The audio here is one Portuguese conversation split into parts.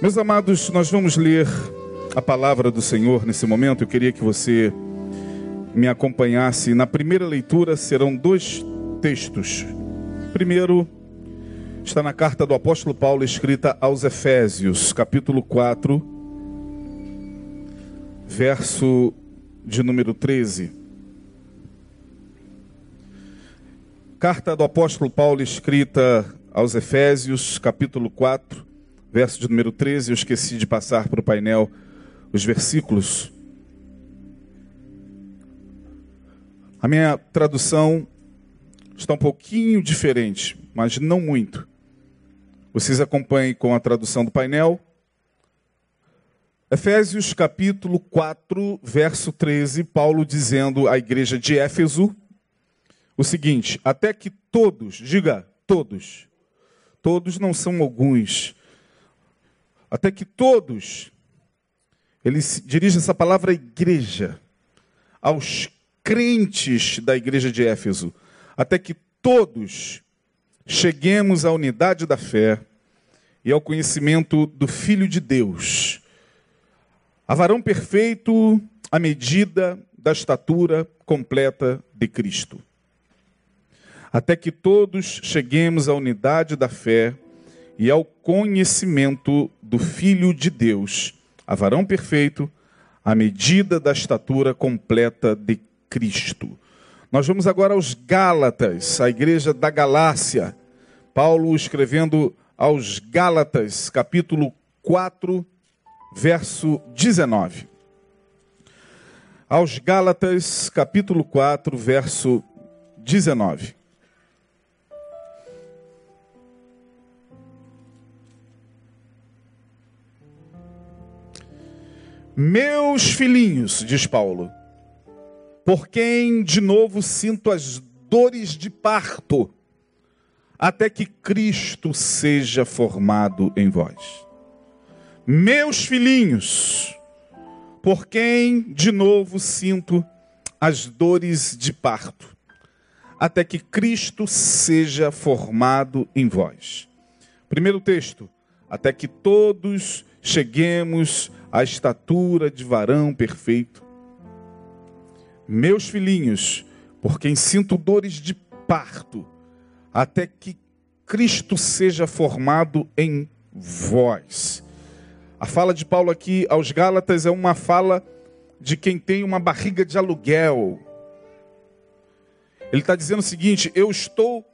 Meus amados, nós vamos ler a palavra do Senhor nesse momento. Eu queria que você me acompanhasse. Na primeira leitura serão dois textos. Primeiro está na carta do apóstolo Paulo escrita aos Efésios, capítulo 4, verso de número 13. Carta do apóstolo Paulo escrita aos Efésios, capítulo 4, verso de número 13. Eu esqueci de passar para o painel os versículos. A minha tradução está um pouquinho diferente, mas não muito. Vocês acompanhem com a tradução do painel. Efésios capítulo 4, verso 13, Paulo dizendo à igreja de Éfeso o seguinte: até que todos, diga todos, todos não são alguns, até que todos, ele dirige essa palavra à igreja, aos crentes da igreja de Éfeso, até que todos cheguemos à unidade da fé e ao conhecimento do Filho de Deus, a varão perfeito à medida da estatura completa de Cristo. Até que todos cheguemos à unidade da fé e ao conhecimento do Filho de Deus, a varão perfeito, à medida da estatura completa de Cristo. Nós vamos agora aos Gálatas, a igreja da Galácia. Paulo escrevendo aos Gálatas, capítulo 4, verso 19. Aos Gálatas, capítulo 4, verso 19. Meus filhinhos, diz Paulo, por quem de novo sinto as dores de parto, até que Cristo seja formado em vós. Meus filhinhos, por quem de novo sinto as dores de parto, até que Cristo seja formado em vós. Primeiro texto, até que todos cheguemos à estatura de varão perfeito. Meus filhinhos, por quem sinto dores de parto, até que Cristo seja formado em vós. A fala de Paulo aqui aos Gálatas é uma fala de quem tem uma barriga de aluguel. Ele está dizendo o seguinte: eu estou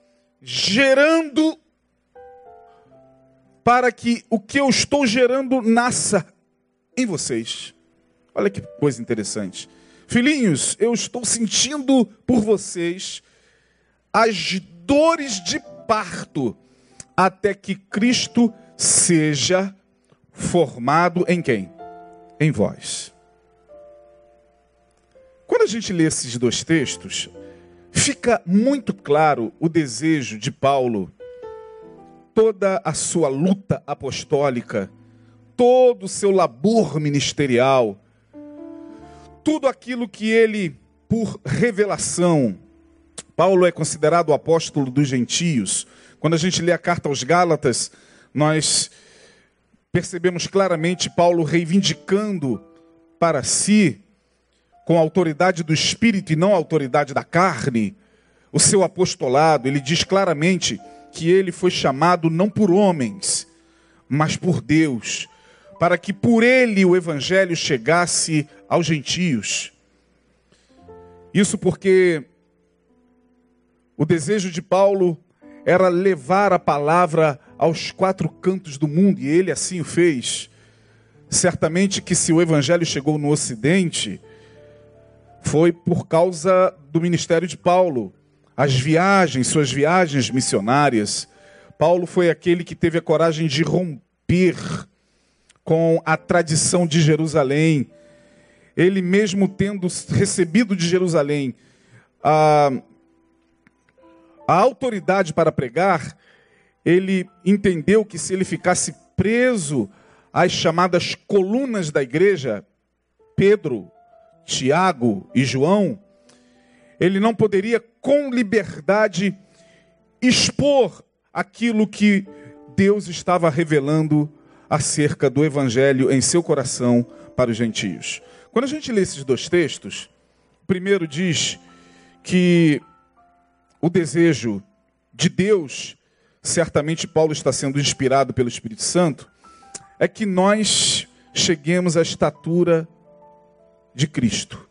gerando para que o que eu estou gerando nasça em vocês. Olha que coisa interessante. Filhinhos, eu estou sentindo por vocês as dores de parto até que Cristo seja formado em quem? Em vós. Quando a gente lê esses dois textos, fica muito claro o desejo de Paulo toda a sua luta apostólica, todo o seu labor ministerial, tudo aquilo que ele, por revelação, Paulo é considerado o apóstolo dos gentios. Quando a gente lê a carta aos Gálatas, nós percebemos claramente Paulo reivindicando para si, com a autoridade do Espírito e não a autoridade da carne, o seu apostolado. Ele diz claramente que ele foi chamado não por homens, mas por Deus, para que por ele o evangelho chegasse aos gentios. Isso porque o desejo de Paulo era levar a palavra aos quatro cantos do mundo, e ele assim o fez. Certamente que se o evangelho chegou no ocidente, foi por causa do ministério de Paulo as viagens, suas viagens missionárias, Paulo foi aquele que teve a coragem de romper com a tradição de Jerusalém. Ele mesmo tendo recebido de Jerusalém a, a autoridade para pregar, ele entendeu que se ele ficasse preso às chamadas colunas da igreja, Pedro, Tiago e João, ele não poderia com liberdade expor aquilo que Deus estava revelando acerca do evangelho em seu coração para os gentios. Quando a gente lê esses dois textos, primeiro diz que o desejo de Deus, certamente Paulo está sendo inspirado pelo Espírito Santo, é que nós cheguemos à estatura de Cristo.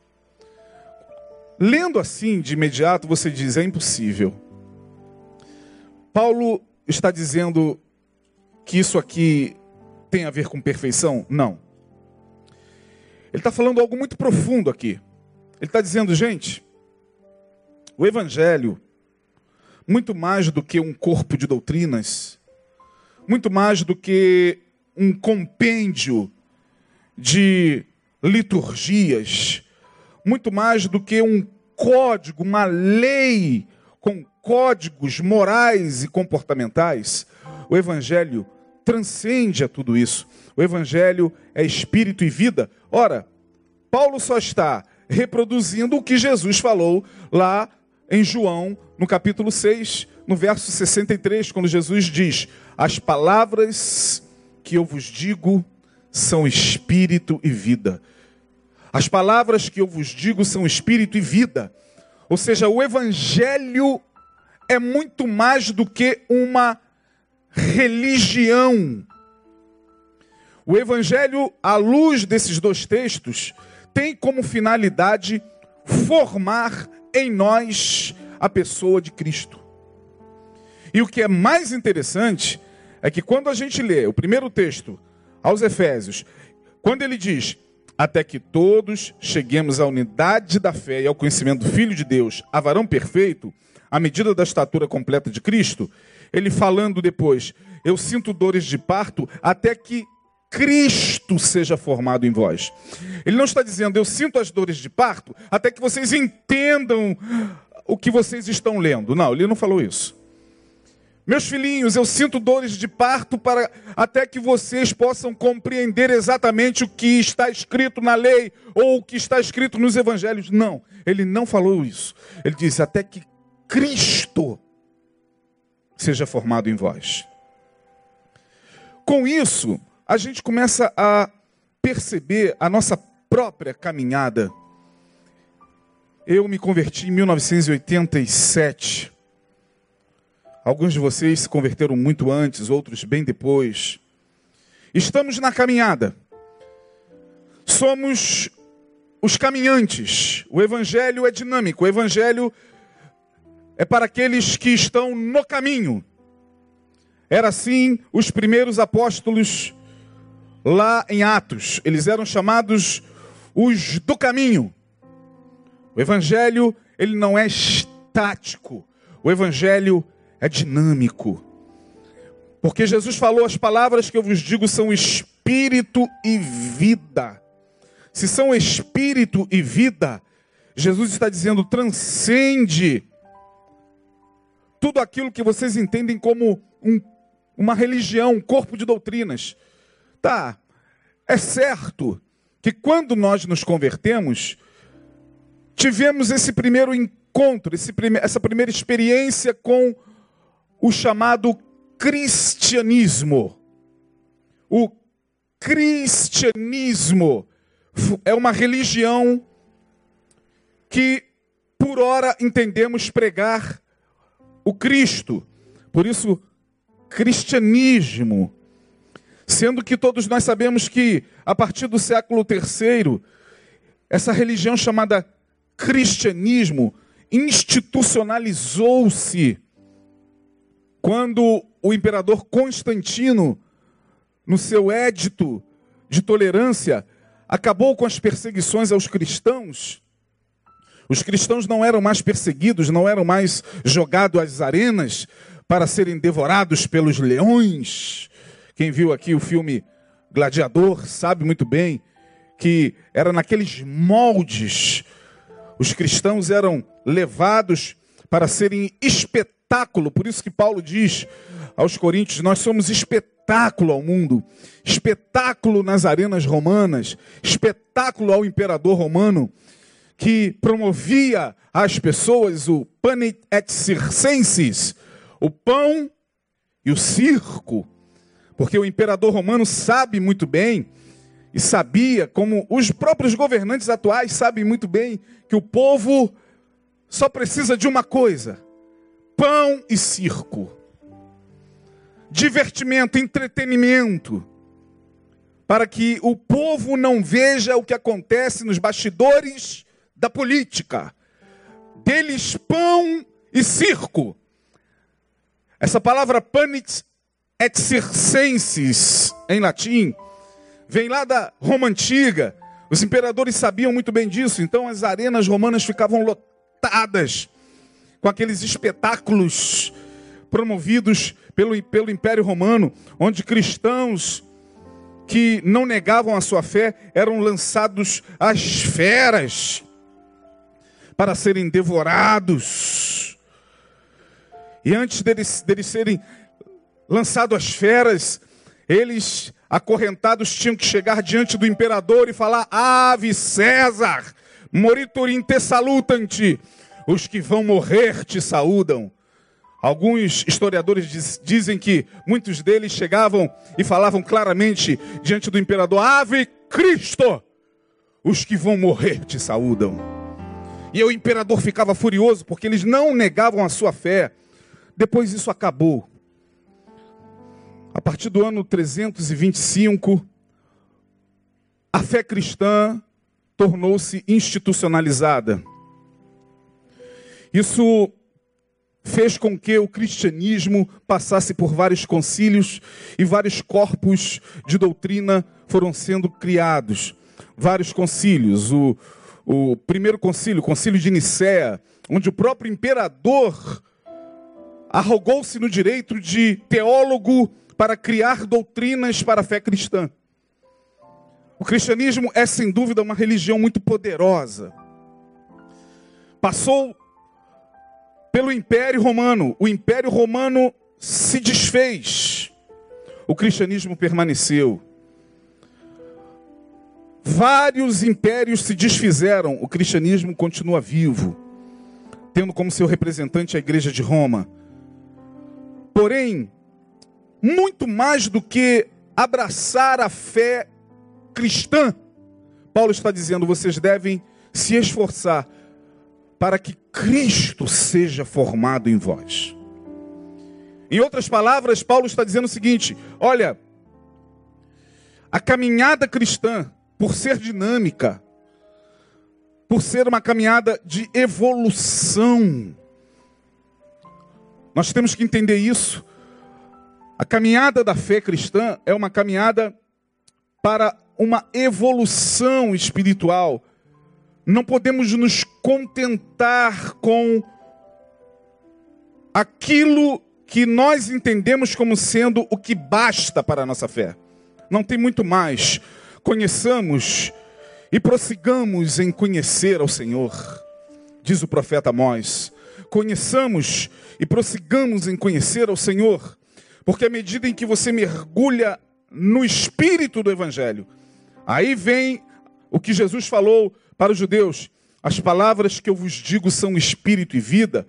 Lendo assim de imediato, você diz: é impossível. Paulo está dizendo que isso aqui tem a ver com perfeição? Não. Ele está falando algo muito profundo aqui. Ele está dizendo, gente, o Evangelho, muito mais do que um corpo de doutrinas, muito mais do que um compêndio de liturgias, muito mais do que um código, uma lei com códigos morais e comportamentais, o Evangelho transcende a tudo isso. O Evangelho é espírito e vida. Ora, Paulo só está reproduzindo o que Jesus falou lá em João, no capítulo 6, no verso 63, quando Jesus diz: As palavras que eu vos digo são espírito e vida. As palavras que eu vos digo são espírito e vida. Ou seja, o evangelho é muito mais do que uma religião. O evangelho, à luz desses dois textos, tem como finalidade formar em nós a pessoa de Cristo. E o que é mais interessante é que quando a gente lê o primeiro texto aos Efésios, quando ele diz: até que todos cheguemos à unidade da fé e ao conhecimento do Filho de Deus, a varão perfeito, à medida da estatura completa de Cristo, ele falando depois, eu sinto dores de parto até que Cristo seja formado em vós. Ele não está dizendo, eu sinto as dores de parto até que vocês entendam o que vocês estão lendo. Não, ele não falou isso. Meus filhinhos, eu sinto dores de parto para até que vocês possam compreender exatamente o que está escrito na lei ou o que está escrito nos evangelhos. Não, ele não falou isso. Ele disse até que Cristo seja formado em vós. Com isso, a gente começa a perceber a nossa própria caminhada. Eu me converti em 1987. Alguns de vocês se converteram muito antes, outros bem depois. Estamos na caminhada. Somos os caminhantes. O evangelho é dinâmico. O evangelho é para aqueles que estão no caminho. Era assim os primeiros apóstolos lá em Atos. Eles eram chamados os do caminho. O evangelho, ele não é estático. O evangelho é dinâmico. Porque Jesus falou: as palavras que eu vos digo são espírito e vida. Se são espírito e vida, Jesus está dizendo: transcende tudo aquilo que vocês entendem como um, uma religião, um corpo de doutrinas. Tá, é certo que quando nós nos convertemos, tivemos esse primeiro encontro, esse prime essa primeira experiência com o chamado cristianismo. O cristianismo é uma religião que, por ora, entendemos pregar o Cristo. Por isso, cristianismo. Sendo que todos nós sabemos que, a partir do século III, essa religião chamada cristianismo institucionalizou-se quando o imperador Constantino, no seu édito de tolerância, acabou com as perseguições aos cristãos, os cristãos não eram mais perseguidos, não eram mais jogados às arenas para serem devorados pelos leões. Quem viu aqui o filme Gladiador sabe muito bem que era naqueles moldes. Os cristãos eram levados para serem espetáculo. Por isso que Paulo diz aos Coríntios: nós somos espetáculo ao mundo, espetáculo nas arenas romanas, espetáculo ao imperador romano que promovia às pessoas o pane et circenses, o pão e o circo. Porque o imperador romano sabe muito bem, e sabia, como os próprios governantes atuais sabem muito bem, que o povo só precisa de uma coisa: pão e circo. Divertimento, entretenimento. Para que o povo não veja o que acontece nos bastidores da política. Deles pão e circo. Essa palavra panis et circenses, em latim, vem lá da Roma antiga. Os imperadores sabiam muito bem disso, então as arenas romanas ficavam lotadas com aqueles espetáculos promovidos pelo, pelo Império Romano, onde cristãos que não negavam a sua fé eram lançados às feras para serem devorados. E antes deles, deles serem lançados às feras, eles, acorrentados, tinham que chegar diante do imperador e falar: Ave César, moriturim te salutanti, os que vão morrer te saúdam. Alguns historiadores diz, dizem que muitos deles chegavam e falavam claramente diante do imperador: Ave Cristo, os que vão morrer te saúdam. E o imperador ficava furioso porque eles não negavam a sua fé. Depois isso acabou. A partir do ano 325, a fé cristã tornou-se institucionalizada. Isso fez com que o cristianismo passasse por vários concílios e vários corpos de doutrina foram sendo criados. Vários concílios. O, o primeiro concílio, o concílio de Nicéia, onde o próprio imperador arrogou-se no direito de teólogo para criar doutrinas para a fé cristã. O cristianismo é sem dúvida uma religião muito poderosa. Passou pelo Império Romano. O Império Romano se desfez. O cristianismo permaneceu. Vários impérios se desfizeram. O cristianismo continua vivo, tendo como seu representante a Igreja de Roma. Porém, muito mais do que abraçar a fé cristã, Paulo está dizendo: vocês devem se esforçar para que Cristo seja formado em vós. Em outras palavras, Paulo está dizendo o seguinte: olha, a caminhada cristã, por ser dinâmica, por ser uma caminhada de evolução, nós temos que entender isso. A caminhada da fé cristã é uma caminhada para uma evolução espiritual. Não podemos nos contentar com aquilo que nós entendemos como sendo o que basta para a nossa fé. Não tem muito mais. Conheçamos e prossigamos em conhecer ao Senhor, diz o profeta Amós conheçamos e prossigamos em conhecer ao Senhor, porque à medida em que você mergulha no espírito do Evangelho, aí vem o que Jesus falou para os judeus: as palavras que eu vos digo são espírito e vida.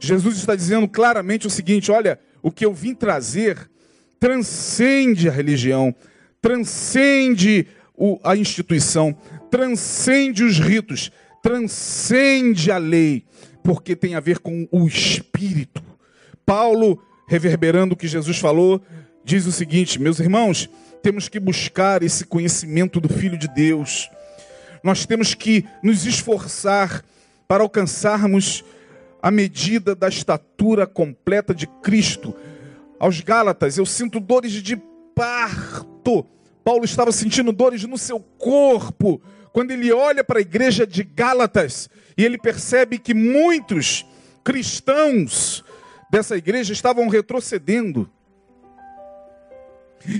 Jesus está dizendo claramente o seguinte: olha, o que eu vim trazer transcende a religião, transcende a instituição, transcende os ritos, transcende a lei porque tem a ver com o espírito. Paulo, reverberando o que Jesus falou, diz o seguinte: meus irmãos, temos que buscar esse conhecimento do Filho de Deus. Nós temos que nos esforçar para alcançarmos a medida da estatura completa de Cristo. Aos Gálatas, eu sinto dores de parto. Paulo estava sentindo dores no seu corpo quando ele olha para a igreja de Gálatas e ele percebe que muitos cristãos dessa igreja estavam retrocedendo,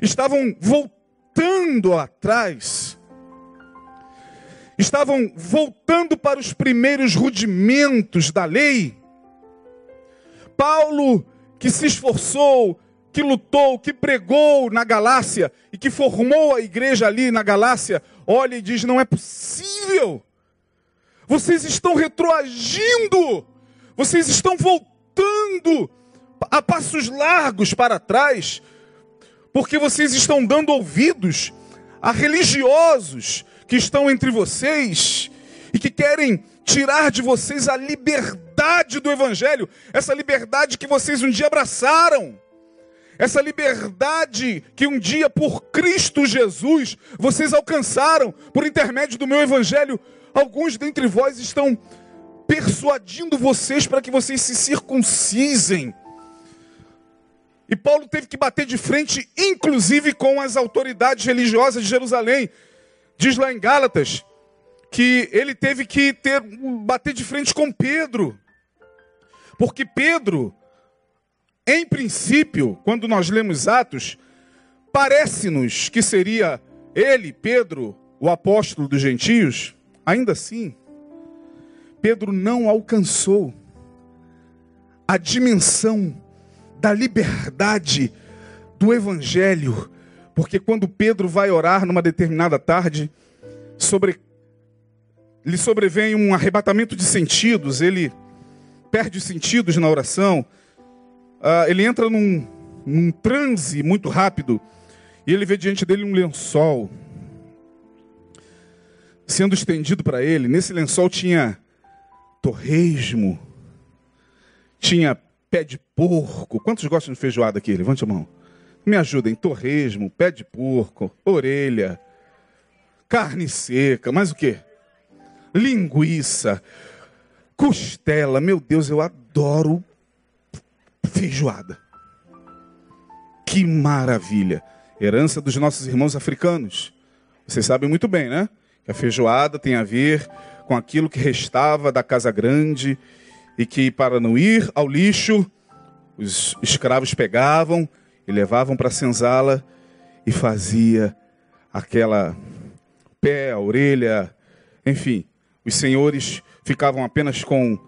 estavam voltando atrás, estavam voltando para os primeiros rudimentos da lei. Paulo, que se esforçou, que lutou, que pregou na Galácia e que formou a igreja ali na Galácia, olha e diz: não é possível vocês estão retroagindo. Vocês estão voltando a passos largos para trás. porque vocês estão dando ouvidos a religiosos que estão entre vocês e que querem tirar de vocês a liberdade do Evangelho, essa liberdade que vocês um dia abraçaram, essa liberdade que um dia por Cristo Jesus vocês alcançaram por intermédio do meu Evangelho. Alguns dentre vós estão persuadindo vocês para que vocês se circuncisem. E Paulo teve que bater de frente, inclusive com as autoridades religiosas de Jerusalém. Diz lá em Gálatas que ele teve que ter bater de frente com Pedro. Porque Pedro, em princípio, quando nós lemos Atos, parece-nos que seria ele, Pedro, o apóstolo dos gentios. Ainda assim, Pedro não alcançou a dimensão da liberdade do evangelho, porque quando Pedro vai orar numa determinada tarde, sobre lhe sobrevém um arrebatamento de sentidos, ele perde os sentidos na oração, uh, ele entra num, num transe muito rápido, e ele vê diante dele um lençol sendo estendido para ele. Nesse lençol tinha torresmo, tinha pé de porco. Quantos gostam de feijoada aqui? Levante a mão. Me ajudem. Torresmo, pé de porco, orelha, carne seca, mais o quê? linguiça, costela. Meu Deus, eu adoro feijoada. Que maravilha! Herança dos nossos irmãos africanos. Vocês sabem muito bem, né? Que a feijoada tem a ver com aquilo que restava da casa grande e que, para não ir ao lixo, os escravos pegavam e levavam para a senzala e fazia aquela pé, orelha, enfim, os senhores ficavam apenas com,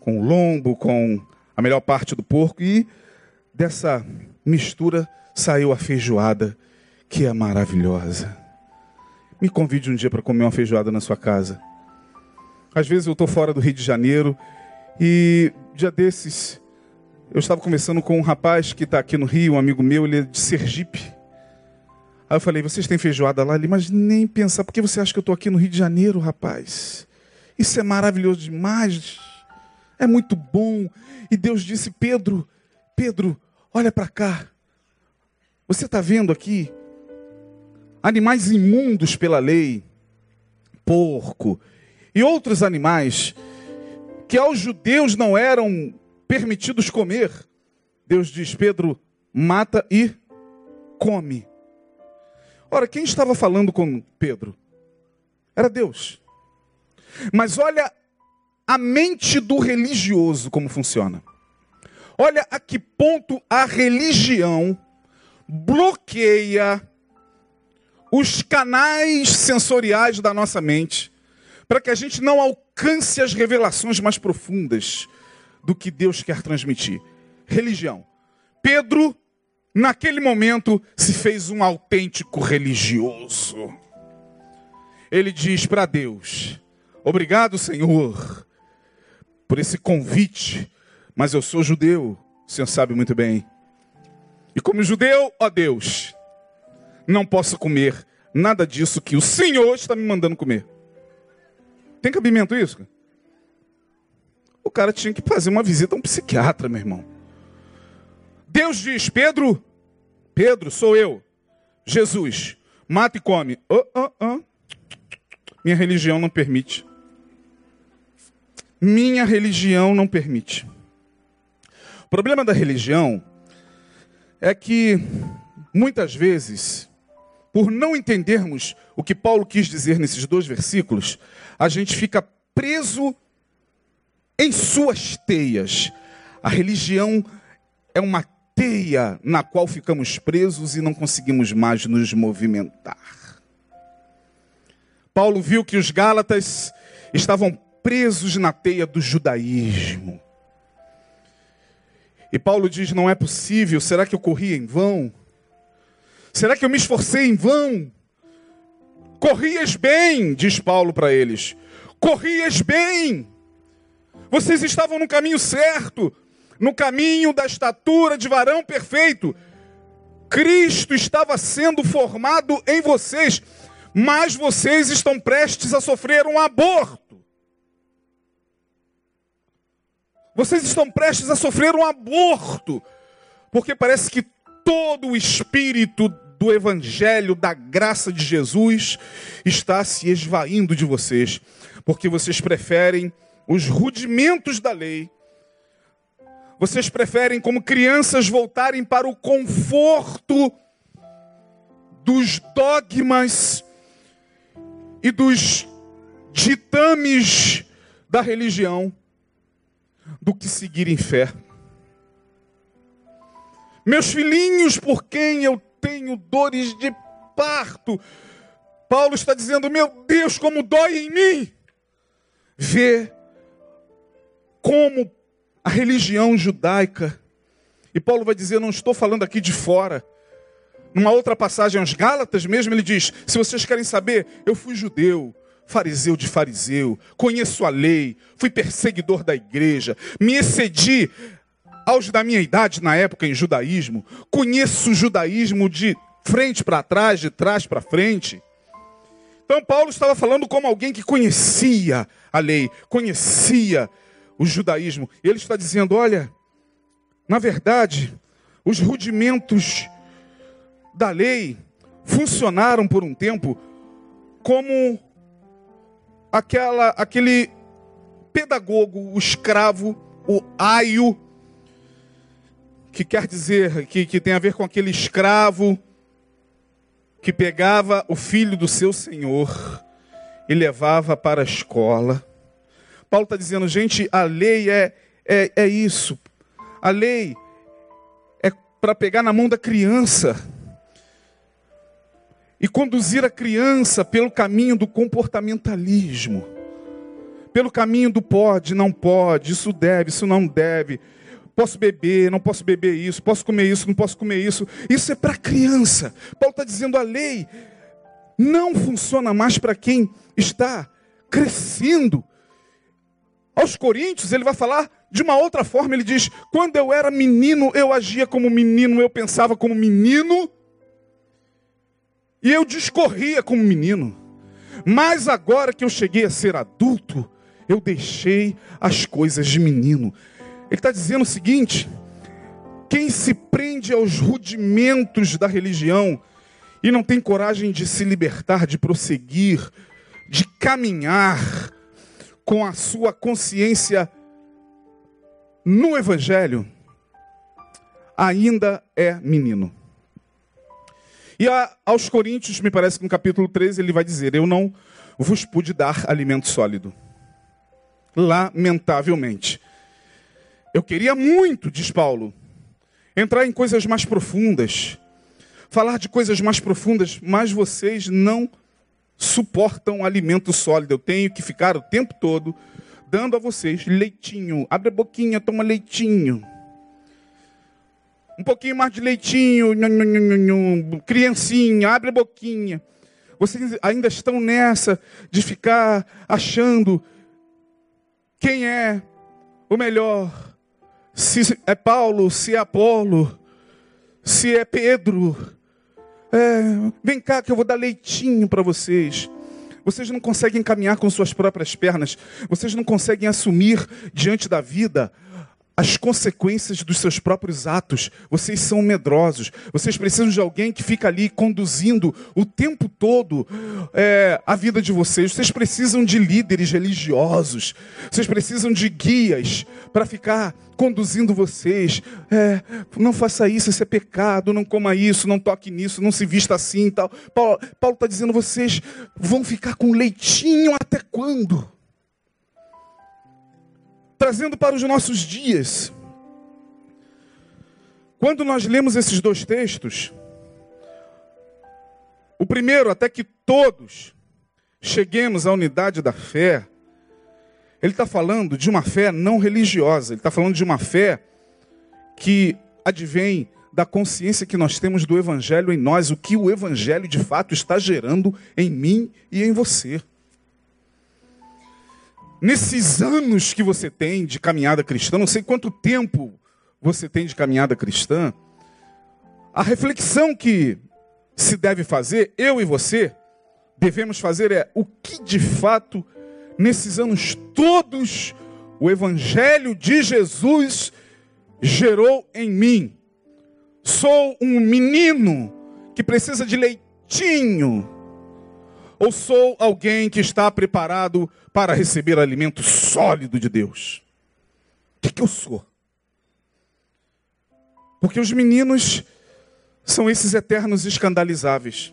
com o lombo, com a melhor parte do porco, e dessa mistura saiu a feijoada, que é maravilhosa. Me convide um dia para comer uma feijoada na sua casa. Às vezes eu estou fora do Rio de Janeiro e dia desses eu estava conversando com um rapaz que está aqui no Rio, um amigo meu, ele é de Sergipe. Aí eu falei, vocês têm feijoada lá? Ele, mas nem pensar, por que você acha que eu estou aqui no Rio de Janeiro, rapaz? Isso é maravilhoso demais. É muito bom. E Deus disse: Pedro, Pedro, olha para cá. Você está vendo aqui animais imundos pela lei, porco e outros animais que aos judeus não eram permitidos comer. Deus diz: Pedro, mata e come. Ora, quem estava falando com Pedro? Era Deus. Mas olha a mente do religioso como funciona. Olha a que ponto a religião bloqueia os canais sensoriais da nossa mente para que a gente não alcance as revelações mais profundas do que Deus quer transmitir. Religião. Pedro, naquele momento, se fez um autêntico religioso. Ele diz para Deus: Obrigado, Senhor, por esse convite, mas eu sou judeu, o Senhor sabe muito bem. E como judeu, ó Deus, não posso comer nada disso que o Senhor está me mandando comer. Tem cabimento isso? O cara tinha que fazer uma visita a um psiquiatra, meu irmão. Deus diz: Pedro, Pedro, sou eu. Jesus, mata e come. Oh, oh, oh. Minha religião não permite. Minha religião não permite. O problema da religião é que, muitas vezes, por não entendermos o que Paulo quis dizer nesses dois versículos, a gente fica preso em suas teias. A religião é uma teia na qual ficamos presos e não conseguimos mais nos movimentar. Paulo viu que os Gálatas estavam presos na teia do judaísmo. E Paulo diz: não é possível, será que eu corri em vão? Será que eu me esforcei em vão? Corrias bem, diz Paulo para eles. Corrias bem. Vocês estavam no caminho certo, no caminho da estatura de varão perfeito. Cristo estava sendo formado em vocês, mas vocês estão prestes a sofrer um aborto. Vocês estão prestes a sofrer um aborto, porque parece que todo o espírito do evangelho, da graça de Jesus, está se esvaindo de vocês, porque vocês preferem os rudimentos da lei. Vocês preferem, como crianças, voltarem para o conforto dos dogmas e dos ditames da religião do que seguir em fé. Meus filhinhos, por quem eu tenho dores de parto, Paulo está dizendo: Meu Deus, como dói em mim ver como a religião judaica, e Paulo vai dizer: Não estou falando aqui de fora. Numa outra passagem aos Gálatas mesmo, ele diz: Se vocês querem saber, eu fui judeu, fariseu de fariseu, conheço a lei, fui perseguidor da igreja, me excedi aos da minha idade na época em judaísmo, conheço o judaísmo de frente para trás, de trás para frente. Então Paulo estava falando como alguém que conhecia a lei, conhecia o judaísmo. Ele está dizendo: olha, na verdade, os rudimentos da lei funcionaram por um tempo como aquela, aquele pedagogo, o escravo, o aio, que quer dizer, que, que tem a ver com aquele escravo que pegava o filho do seu senhor e levava para a escola. Paulo está dizendo, gente, a lei é, é, é isso. A lei é para pegar na mão da criança e conduzir a criança pelo caminho do comportamentalismo, pelo caminho do pode, não pode, isso deve, isso não deve, posso beber, não posso beber isso, posso comer isso, não posso comer isso. Isso é para criança. Paulo está dizendo a lei não funciona mais para quem está crescendo. Aos Coríntios, ele vai falar de uma outra forma. Ele diz: Quando eu era menino, eu agia como menino, eu pensava como menino e eu discorria como menino. Mas agora que eu cheguei a ser adulto, eu deixei as coisas de menino. Ele está dizendo o seguinte: quem se prende aos rudimentos da religião e não tem coragem de se libertar, de prosseguir, de caminhar com a sua consciência no Evangelho, ainda é menino. E a, aos Coríntios, me parece que no capítulo 13 ele vai dizer: Eu não vos pude dar alimento sólido. Lamentavelmente. Eu queria muito, diz Paulo, entrar em coisas mais profundas, falar de coisas mais profundas, mas vocês não suportam alimento sólido. Eu tenho que ficar o tempo todo dando a vocês leitinho. Abre a boquinha, toma leitinho um pouquinho mais de leitinho, nhum, nhum, nhum, criancinha, abre a boquinha. Vocês ainda estão nessa de ficar achando quem é o melhor. Se é Paulo, se é Apolo, se é Pedro. É, vem cá que eu vou dar leitinho para vocês. Vocês não conseguem caminhar com suas próprias pernas. Vocês não conseguem assumir diante da vida as consequências dos seus próprios atos. Vocês são medrosos. Vocês precisam de alguém que fica ali conduzindo o tempo todo é, a vida de vocês. Vocês precisam de líderes religiosos. Vocês precisam de guias para ficar conduzindo vocês. É, não faça isso, isso é pecado. Não coma isso, não toque nisso, não se vista assim e tal. Paulo está dizendo: vocês vão ficar com leitinho até quando? Trazendo para os nossos dias. Quando nós lemos esses dois textos, o primeiro, até que todos cheguemos à unidade da fé, ele está falando de uma fé não religiosa, ele está falando de uma fé que advém da consciência que nós temos do Evangelho em nós, o que o Evangelho de fato está gerando em mim e em você. Nesses anos que você tem de caminhada cristã, não sei quanto tempo você tem de caminhada cristã, A reflexão que se deve fazer, eu e você, devemos fazer é o que de fato, nesses anos todos, o Evangelho de Jesus gerou em mim. Sou um menino que precisa de leitinho, ou sou alguém que está preparado para receber alimento sólido de Deus? O que, que eu sou? Porque os meninos são esses eternos escandalizáveis.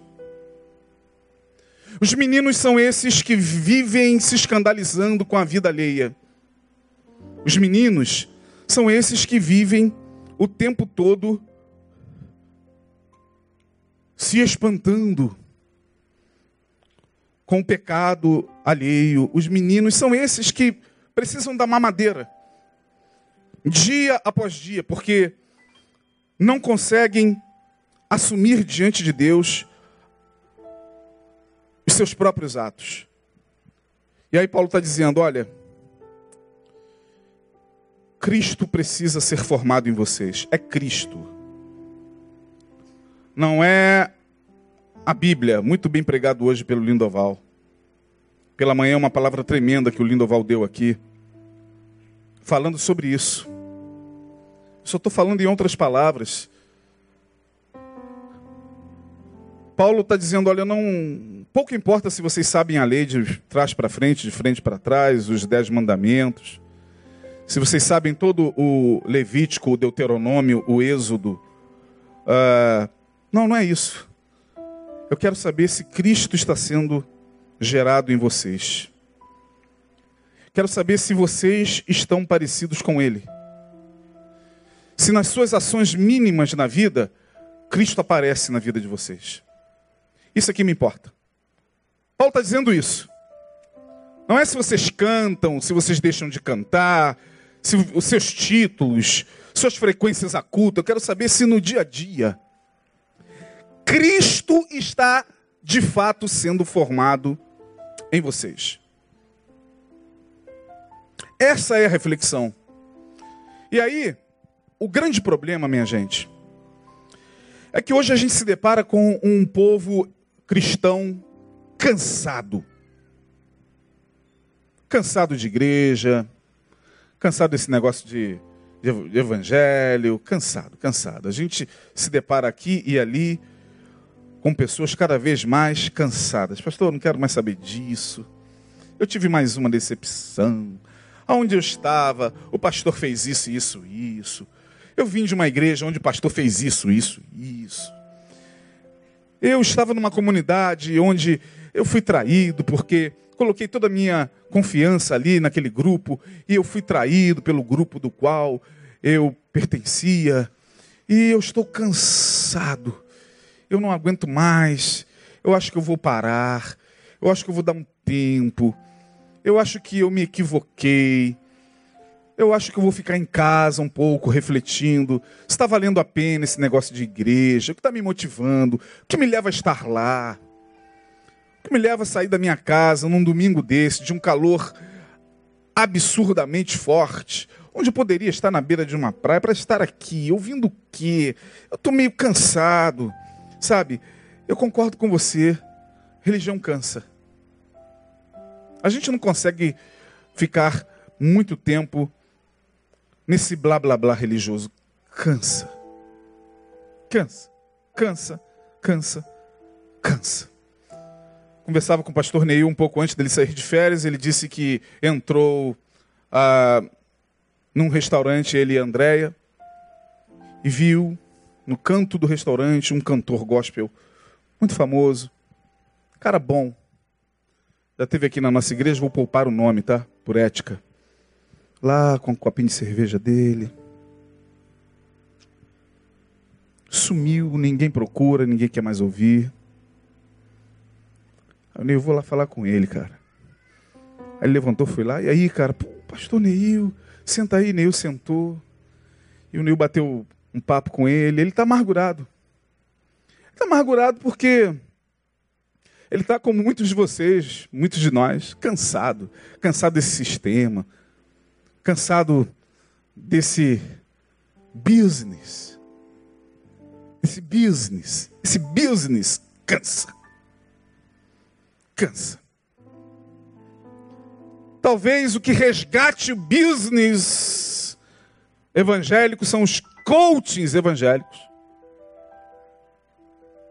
Os meninos são esses que vivem se escandalizando com a vida alheia. Os meninos são esses que vivem o tempo todo se espantando com o pecado alheio. Os meninos são esses que precisam da mamadeira, dia após dia, porque não conseguem assumir diante de Deus os seus próprios atos. E aí Paulo está dizendo: olha, Cristo precisa ser formado em vocês. É Cristo. Não é a Bíblia, muito bem pregado hoje pelo Lindoval. Pela manhã, uma palavra tremenda que o Lindoval deu aqui, falando sobre isso. Só estou falando em outras palavras. Paulo está dizendo: olha, não. Pouco importa se vocês sabem a lei de trás para frente, de frente para trás, os dez mandamentos. Se vocês sabem todo o Levítico, o Deuteronômio, o Êxodo. Uh, não, não é isso. Eu quero saber se Cristo está sendo gerado em vocês. Quero saber se vocês estão parecidos com Ele. Se nas suas ações mínimas na vida, Cristo aparece na vida de vocês. Isso aqui me importa. Paulo está dizendo isso. Não é se vocês cantam, se vocês deixam de cantar, se os seus títulos, suas frequências a. Eu quero saber se no dia a dia Cristo está de fato sendo formado em vocês. Essa é a reflexão. E aí, o grande problema, minha gente, é que hoje a gente se depara com um povo cristão cansado. Cansado de igreja, cansado desse negócio de, de, evangelho, cansado, cansado. A gente se depara aqui e ali com pessoas cada vez mais cansadas. Pastor, não quero mais saber disso. Eu tive mais uma decepção. Aonde eu estava, o pastor fez isso, isso, isso. Eu vim de uma igreja onde o pastor fez isso, isso, isso. Eu estava numa comunidade onde eu fui traído porque coloquei toda a minha confiança ali naquele grupo e eu fui traído pelo grupo do qual eu pertencia. E eu estou cansado eu não aguento mais, eu acho que eu vou parar, eu acho que eu vou dar um tempo, eu acho que eu me equivoquei, eu acho que eu vou ficar em casa um pouco, refletindo, se está valendo a pena esse negócio de igreja, o que está me motivando, o que me leva a estar lá, o que me leva a sair da minha casa num domingo desse, de um calor absurdamente forte, onde eu poderia estar na beira de uma praia para estar aqui, ouvindo o quê? Eu estou meio cansado. Sabe, eu concordo com você, religião cansa. A gente não consegue ficar muito tempo nesse blá blá blá religioso. Cansa. Cansa, cansa, cansa, cansa. Conversava com o pastor Neil um pouco antes dele sair de férias. Ele disse que entrou ah, num restaurante, ele e Andréia, e viu no canto do restaurante, um cantor gospel muito famoso, cara bom. Já teve aqui na nossa igreja, vou poupar o nome, tá? Por ética. Lá com o copinho de cerveja dele. Sumiu, ninguém procura, ninguém quer mais ouvir. Aí eu vou lá falar com ele, cara. Aí ele levantou, foi lá, e aí, cara, pastor Neil, senta aí, Neil sentou. E o Neil bateu um papo com ele, ele está amargurado. Está amargurado porque ele está como muitos de vocês, muitos de nós, cansado, cansado desse sistema, cansado desse business. Esse business, esse business cansa. Cansa. Talvez o que resgate o business evangélico são os coachings evangélicos.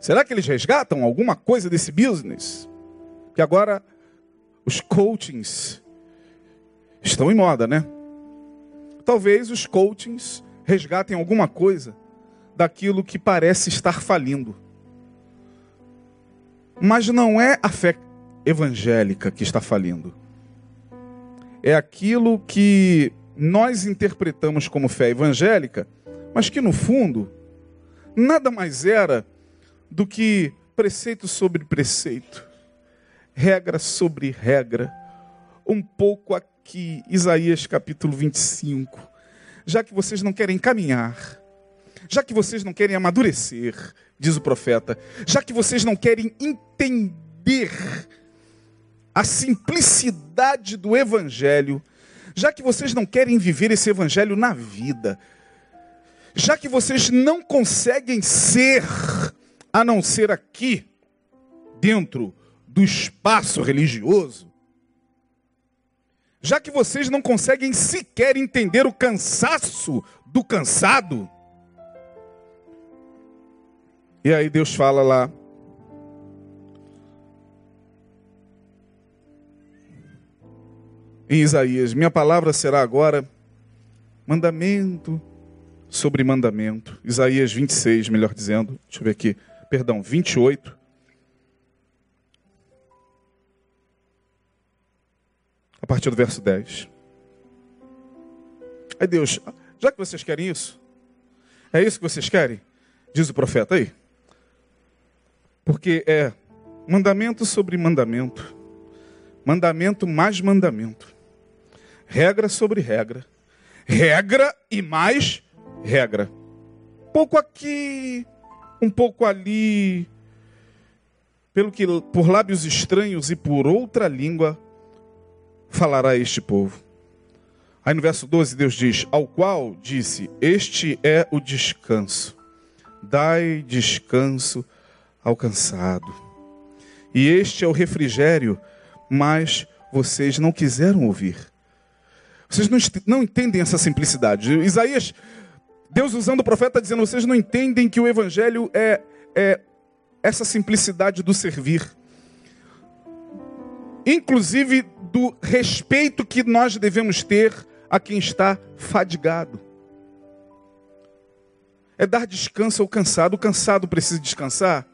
Será que eles resgatam alguma coisa desse business? Que agora os coachings estão em moda, né? Talvez os coachings resgatem alguma coisa daquilo que parece estar falindo. Mas não é a fé evangélica que está falindo. É aquilo que nós interpretamos como fé evangélica, mas que no fundo nada mais era do que preceito sobre preceito, regra sobre regra, um pouco aqui, Isaías capítulo 25. Já que vocês não querem caminhar, já que vocês não querem amadurecer, diz o profeta, já que vocês não querem entender a simplicidade do evangelho, já que vocês não querem viver esse evangelho na vida, já que vocês não conseguem ser a não ser aqui, dentro do espaço religioso, já que vocês não conseguem sequer entender o cansaço do cansado. E aí Deus fala lá, em Isaías: Minha palavra será agora mandamento sobre mandamento. Isaías 26, melhor dizendo. Deixa eu ver aqui perdão, 28. A partir do verso 10. Aí Deus, já que vocês querem isso, é isso que vocês querem? Diz o profeta aí. Porque é mandamento sobre mandamento, mandamento mais mandamento, regra sobre regra, regra e mais regra. Pouco aqui, um pouco ali, pelo que por lábios estranhos e por outra língua falará este povo. Aí no verso 12 Deus diz: Ao qual disse: Este é o descanso, dai descanso ao cansado. E este é o refrigério, mas vocês não quiseram ouvir. Vocês não, não entendem essa simplicidade. Isaías Deus usando o profeta dizendo: vocês não entendem que o evangelho é, é essa simplicidade do servir, inclusive do respeito que nós devemos ter a quem está fadigado. É dar descanso ao cansado. O cansado precisa descansar.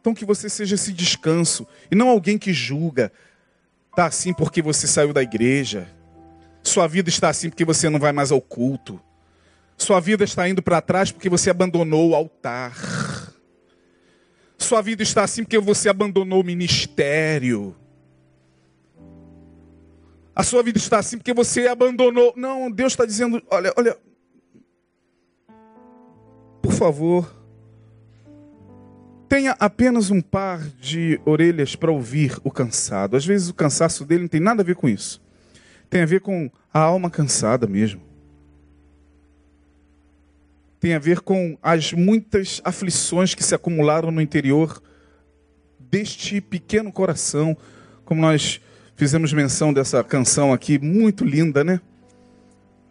Então que você seja esse descanso e não alguém que julga. Está assim porque você saiu da igreja. Sua vida está assim porque você não vai mais ao culto. Sua vida está indo para trás porque você abandonou o altar. Sua vida está assim porque você abandonou o ministério. A sua vida está assim porque você abandonou. Não, Deus está dizendo: olha, olha. Por favor, tenha apenas um par de orelhas para ouvir o cansado. Às vezes o cansaço dele não tem nada a ver com isso. Tem a ver com a alma cansada mesmo tem a ver com as muitas aflições que se acumularam no interior deste pequeno coração, como nós fizemos menção dessa canção aqui, muito linda, né?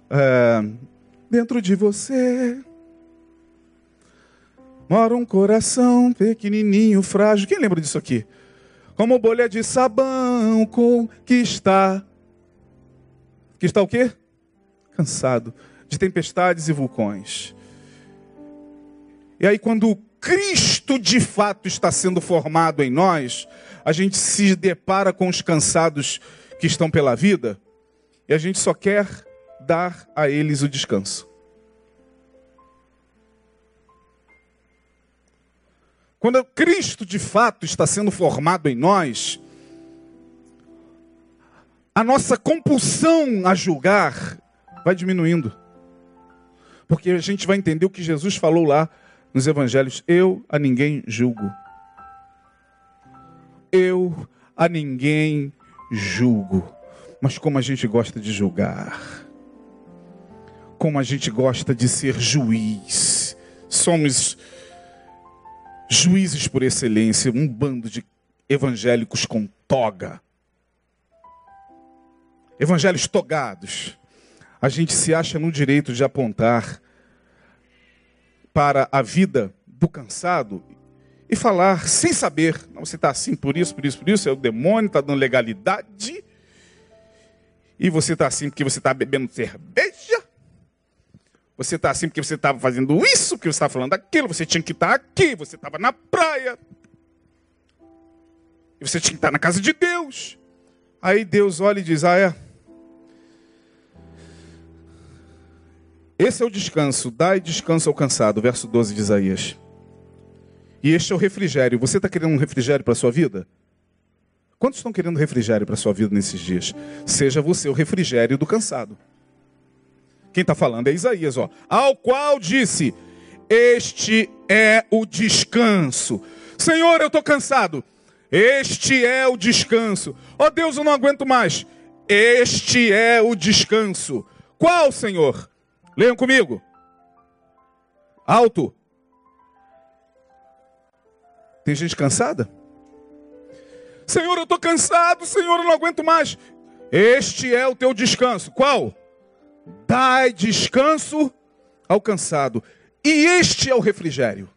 É, dentro de você mora um coração pequenininho, frágil. Quem lembra disso aqui? Como bolha de sabão com que está. Que está o quê? Cansado de tempestades e vulcões. E aí, quando Cristo de fato está sendo formado em nós, a gente se depara com os cansados que estão pela vida e a gente só quer dar a eles o descanso. Quando Cristo de fato está sendo formado em nós, a nossa compulsão a julgar vai diminuindo. Porque a gente vai entender o que Jesus falou lá nos evangelhos: Eu a ninguém julgo. Eu a ninguém julgo. Mas como a gente gosta de julgar. Como a gente gosta de ser juiz. Somos juízes por excelência, um bando de evangélicos com toga. Evangelhos togados. A gente se acha no direito de apontar para a vida do cansado e falar sem saber. Não, você está assim por isso, por isso, por isso, é o demônio, está dando legalidade. E você está assim porque você está bebendo cerveja. Você está assim porque você estava fazendo isso, porque você estava falando aquilo, você tinha que estar tá aqui, você estava na praia. E você tinha que estar tá na casa de Deus. Aí Deus olha e diz: Ah, é. Esse é o descanso, dai descanso ao cansado, verso 12 de Isaías. E este é o refrigério. Você está querendo um refrigério para a sua vida? Quantos estão querendo refrigério para a sua vida nesses dias? Seja você o refrigério do cansado. Quem está falando é Isaías, ó. Ao qual disse: Este é o descanso. Senhor, eu estou cansado. Este é o descanso. Ó Deus, eu não aguento mais. Este é o descanso. Qual, Senhor? Leiam comigo. Alto. Tem gente cansada? Senhor, eu estou cansado, Senhor, eu não aguento mais. Este é o teu descanso. Qual? Dai descanso ao cansado. E este é o refrigério.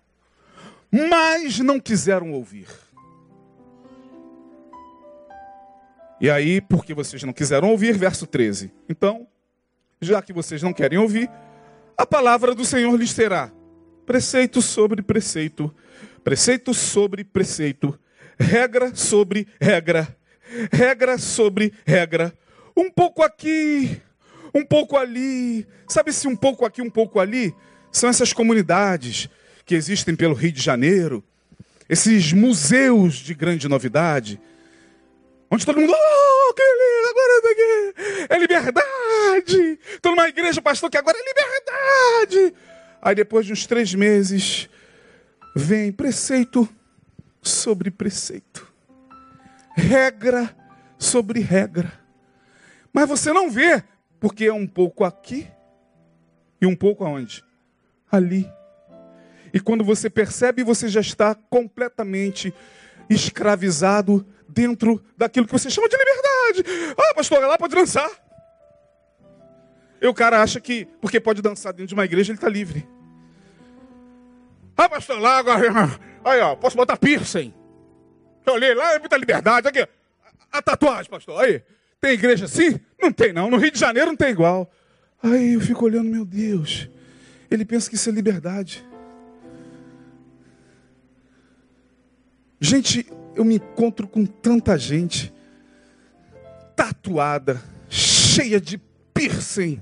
Mas não quiseram ouvir. E aí, porque vocês não quiseram ouvir, verso 13. Então, já que vocês não querem ouvir, a palavra do Senhor lhes será preceito sobre preceito Preceito sobre preceito, regra sobre regra, regra sobre regra. Um pouco aqui, um pouco ali. Sabe se um pouco aqui, um pouco ali? São essas comunidades que existem pelo Rio de Janeiro, esses museus de grande novidade, onde todo mundo, oh, que lindo, agora tá é liberdade. Estou numa igreja, pastor, que agora é liberdade. Aí depois de uns três meses, vem preceito sobre preceito, regra sobre regra. Mas você não vê, porque é um pouco aqui e um pouco aonde? Ali. E quando você percebe, você já está completamente escravizado dentro daquilo que você chama de liberdade. Ah, pastor, lá pode dançar. E o cara acha que, porque pode dançar dentro de uma igreja, ele está livre. Ah, pastor, lá agora. Aí, ó, posso botar piercing. Eu olhei lá, é muita liberdade. Aqui, a tatuagem, pastor. Aí, tem igreja assim? Não tem, não. No Rio de Janeiro não tem igual. Aí eu fico olhando, meu Deus. Ele pensa que isso é liberdade. Gente, eu me encontro com tanta gente tatuada, cheia de piercing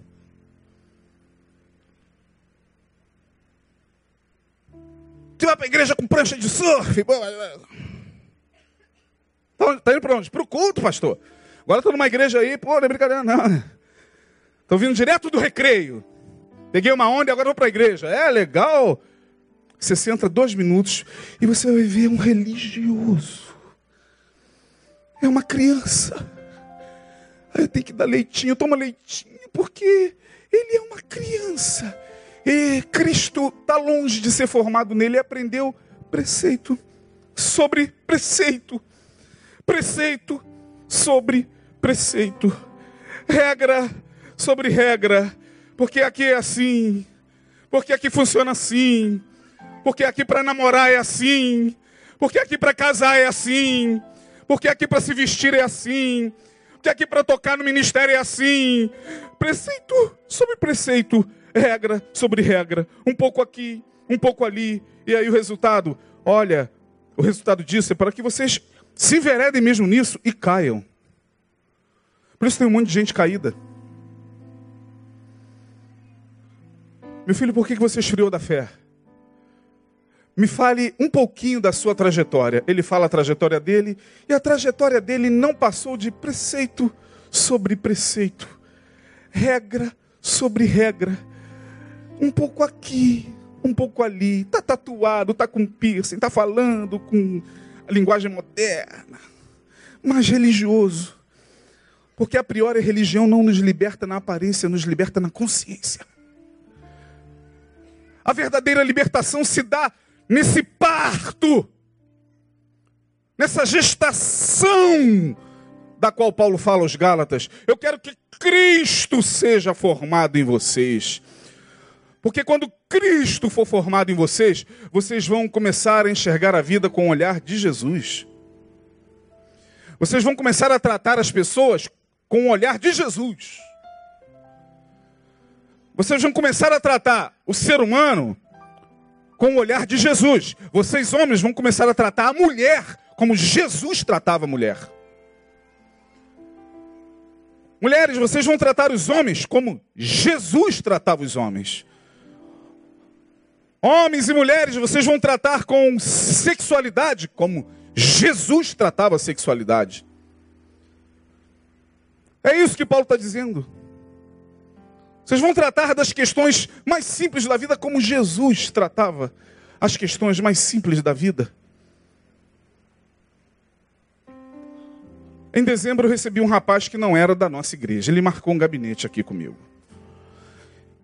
Tu vai para a igreja com prancha de surf. Tá, tá indo para onde? Para o culto, pastor. Agora estou numa igreja aí, pô, não é brincadeira, não. Estou vindo direto do recreio. Peguei uma onda e agora vou para a igreja. É legal. Você senta dois minutos e você vai ver um religioso. É uma criança. Aí eu tenho que dar leitinho, toma leitinho, porque ele é uma criança. E Cristo está longe de ser formado nele e aprendeu preceito sobre preceito, preceito sobre preceito, regra sobre regra, porque aqui é assim, porque aqui funciona assim, porque aqui para namorar é assim, porque aqui para casar é assim, porque aqui para se vestir é assim, porque aqui para tocar no ministério é assim, preceito sobre preceito regra sobre regra, um pouco aqui, um pouco ali, e aí o resultado, olha, o resultado disso é para que vocês se enveredem mesmo nisso e caiam. Por isso tem um monte de gente caída. Meu filho, por que você esfriou da fé? Me fale um pouquinho da sua trajetória. Ele fala a trajetória dele, e a trajetória dele não passou de preceito sobre preceito, regra sobre regra, um pouco aqui, um pouco ali, está tatuado, está com piercing, está falando com a linguagem moderna, mas religioso. Porque a priori a religião não nos liberta na aparência, nos liberta na consciência. A verdadeira libertação se dá nesse parto, nessa gestação da qual Paulo fala aos Gálatas. Eu quero que Cristo seja formado em vocês. Porque quando Cristo for formado em vocês, vocês vão começar a enxergar a vida com o olhar de Jesus. Vocês vão começar a tratar as pessoas com o olhar de Jesus. Vocês vão começar a tratar o ser humano com o olhar de Jesus. Vocês, homens, vão começar a tratar a mulher como Jesus tratava a mulher. Mulheres, vocês vão tratar os homens como Jesus tratava os homens. Homens e mulheres, vocês vão tratar com sexualidade como Jesus tratava a sexualidade. É isso que Paulo está dizendo. Vocês vão tratar das questões mais simples da vida como Jesus tratava as questões mais simples da vida. Em dezembro eu recebi um rapaz que não era da nossa igreja. Ele marcou um gabinete aqui comigo.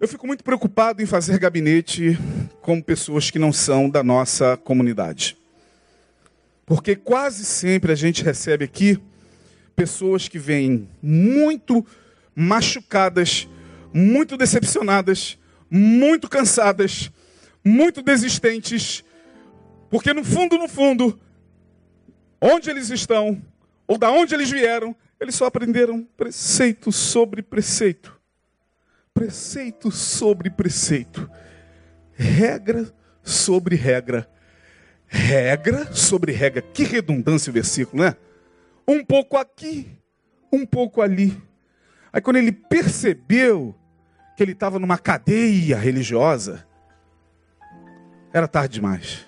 Eu fico muito preocupado em fazer gabinete com pessoas que não são da nossa comunidade. Porque quase sempre a gente recebe aqui pessoas que vêm muito machucadas, muito decepcionadas, muito cansadas, muito desistentes, porque no fundo, no fundo, onde eles estão, ou da onde eles vieram, eles só aprenderam preceito sobre preceito preceito sobre preceito, regra sobre regra, regra sobre regra. Que redundância o versículo, né? Um pouco aqui, um pouco ali. Aí quando ele percebeu que ele estava numa cadeia religiosa, era tarde demais.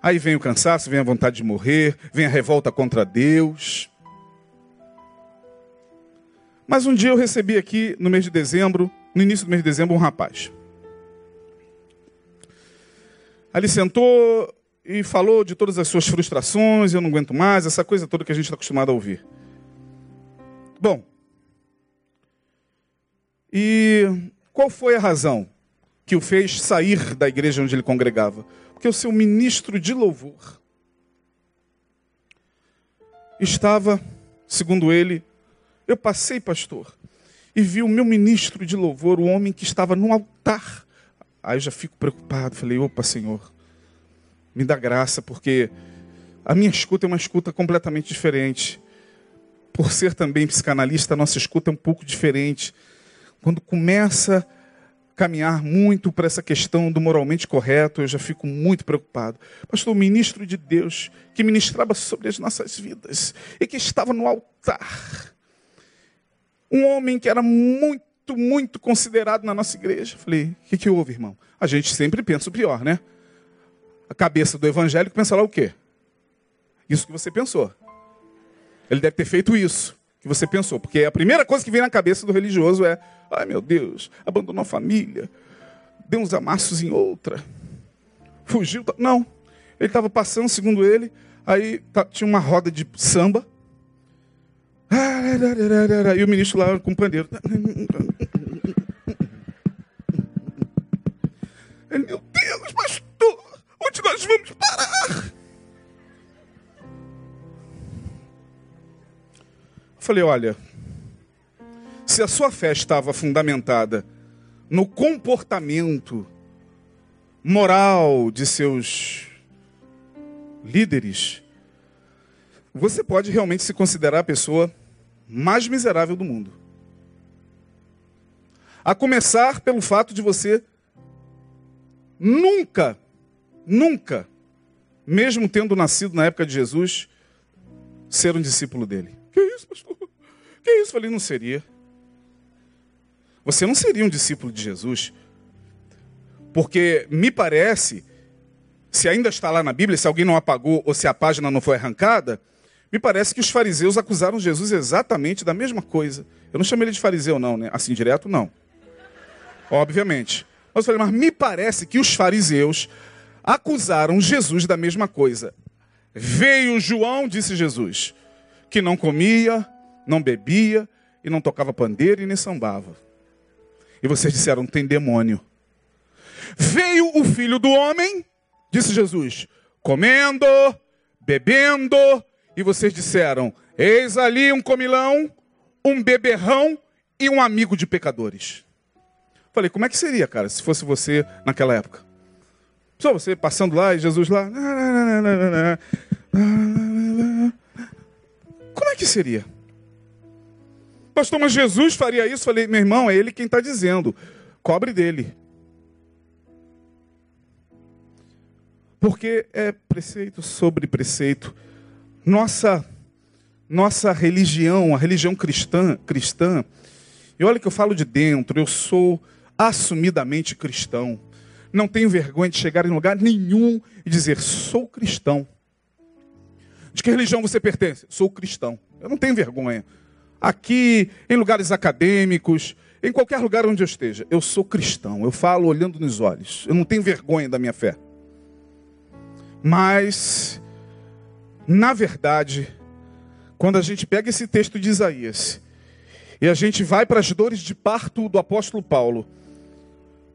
Aí vem o cansaço, vem a vontade de morrer, vem a revolta contra Deus. Mas um dia eu recebi aqui, no mês de dezembro, no início do mês de dezembro, um rapaz. Ali sentou e falou de todas as suas frustrações, eu não aguento mais, essa coisa toda que a gente está acostumado a ouvir. Bom, e qual foi a razão que o fez sair da igreja onde ele congregava? Porque o seu ministro de louvor estava, segundo ele, eu passei, pastor, e vi o meu ministro de louvor, o homem que estava no altar. Aí eu já fico preocupado. Falei, opa, Senhor, me dá graça, porque a minha escuta é uma escuta completamente diferente. Por ser também psicanalista, a nossa escuta é um pouco diferente. Quando começa a caminhar muito para essa questão do moralmente correto, eu já fico muito preocupado. Pastor, o ministro de Deus que ministrava sobre as nossas vidas e que estava no altar um homem que era muito, muito considerado na nossa igreja. Falei, o que, que houve, irmão? A gente sempre pensa o pior, né? A cabeça do evangélico pensa lá o quê? Isso que você pensou. Ele deve ter feito isso que você pensou, porque a primeira coisa que vem na cabeça do religioso é: ai meu Deus, abandonou a família, deu uns amassos em outra, fugiu. Não, ele estava passando, segundo ele, aí tinha uma roda de samba, e o ministro lá com o pandeiro. Ele, meu Deus, pastor, onde nós vamos parar? Falei, olha, se a sua fé estava fundamentada no comportamento moral de seus líderes, você pode realmente se considerar a pessoa mais miserável do mundo. A começar pelo fato de você nunca, nunca, mesmo tendo nascido na época de Jesus, ser um discípulo dele. Que isso, pastor? Que isso? Eu falei, não seria. Você não seria um discípulo de Jesus. Porque me parece, se ainda está lá na Bíblia, se alguém não apagou ou se a página não foi arrancada, me parece que os fariseus acusaram Jesus exatamente da mesma coisa. Eu não chamei ele de fariseu, não, né? Assim, direto, não. Obviamente. Mas eu falei, mas me parece que os fariseus acusaram Jesus da mesma coisa. Veio João, disse Jesus, que não comia, não bebia, e não tocava pandeiro e nem sambava. E vocês disseram, tem demônio. Veio o filho do homem, Disse Jesus: comendo, bebendo, e vocês disseram: eis ali um comilão, um beberrão e um amigo de pecadores. Falei, como é que seria, cara, se fosse você naquela época? Só você passando lá e Jesus lá. Como é que seria? Pastor, mas Jesus faria isso? Falei, meu irmão, é ele quem está dizendo. Cobre dele. Porque é preceito sobre preceito. Nossa nossa religião, a religião cristã, cristã. E olha que eu falo de dentro, eu sou assumidamente cristão. Não tenho vergonha de chegar em lugar nenhum e dizer: sou cristão. De que religião você pertence? Sou cristão. Eu não tenho vergonha. Aqui, em lugares acadêmicos, em qualquer lugar onde eu esteja, eu sou cristão. Eu falo olhando nos olhos. Eu não tenho vergonha da minha fé. Mas, na verdade, quando a gente pega esse texto de Isaías e a gente vai para as dores de parto do apóstolo Paulo,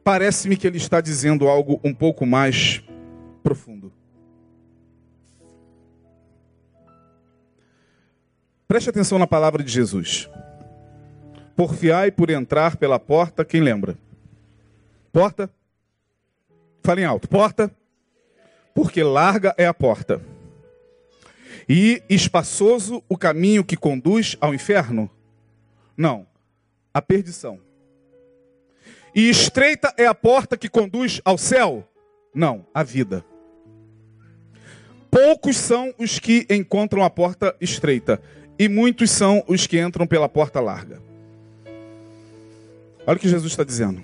parece-me que ele está dizendo algo um pouco mais profundo. Preste atenção na palavra de Jesus. Porfiai por entrar pela porta, quem lembra? Porta? Falem alto. Porta? Porque larga é a porta. E espaçoso o caminho que conduz ao inferno? Não, à perdição. E estreita é a porta que conduz ao céu? Não, à vida. Poucos são os que encontram a porta estreita, e muitos são os que entram pela porta larga. Olha o que Jesus está dizendo.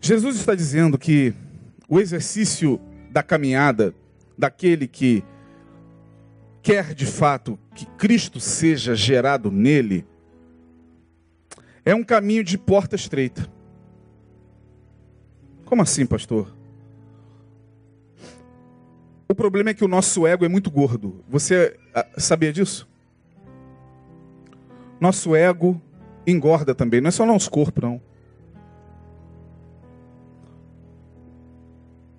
Jesus está dizendo que o exercício da caminhada daquele que quer de fato que Cristo seja gerado nele, é um caminho de porta estreita. Como assim, pastor? O problema é que o nosso ego é muito gordo. Você ah, sabia disso? Nosso ego engorda também, não é só nosso corpo, não.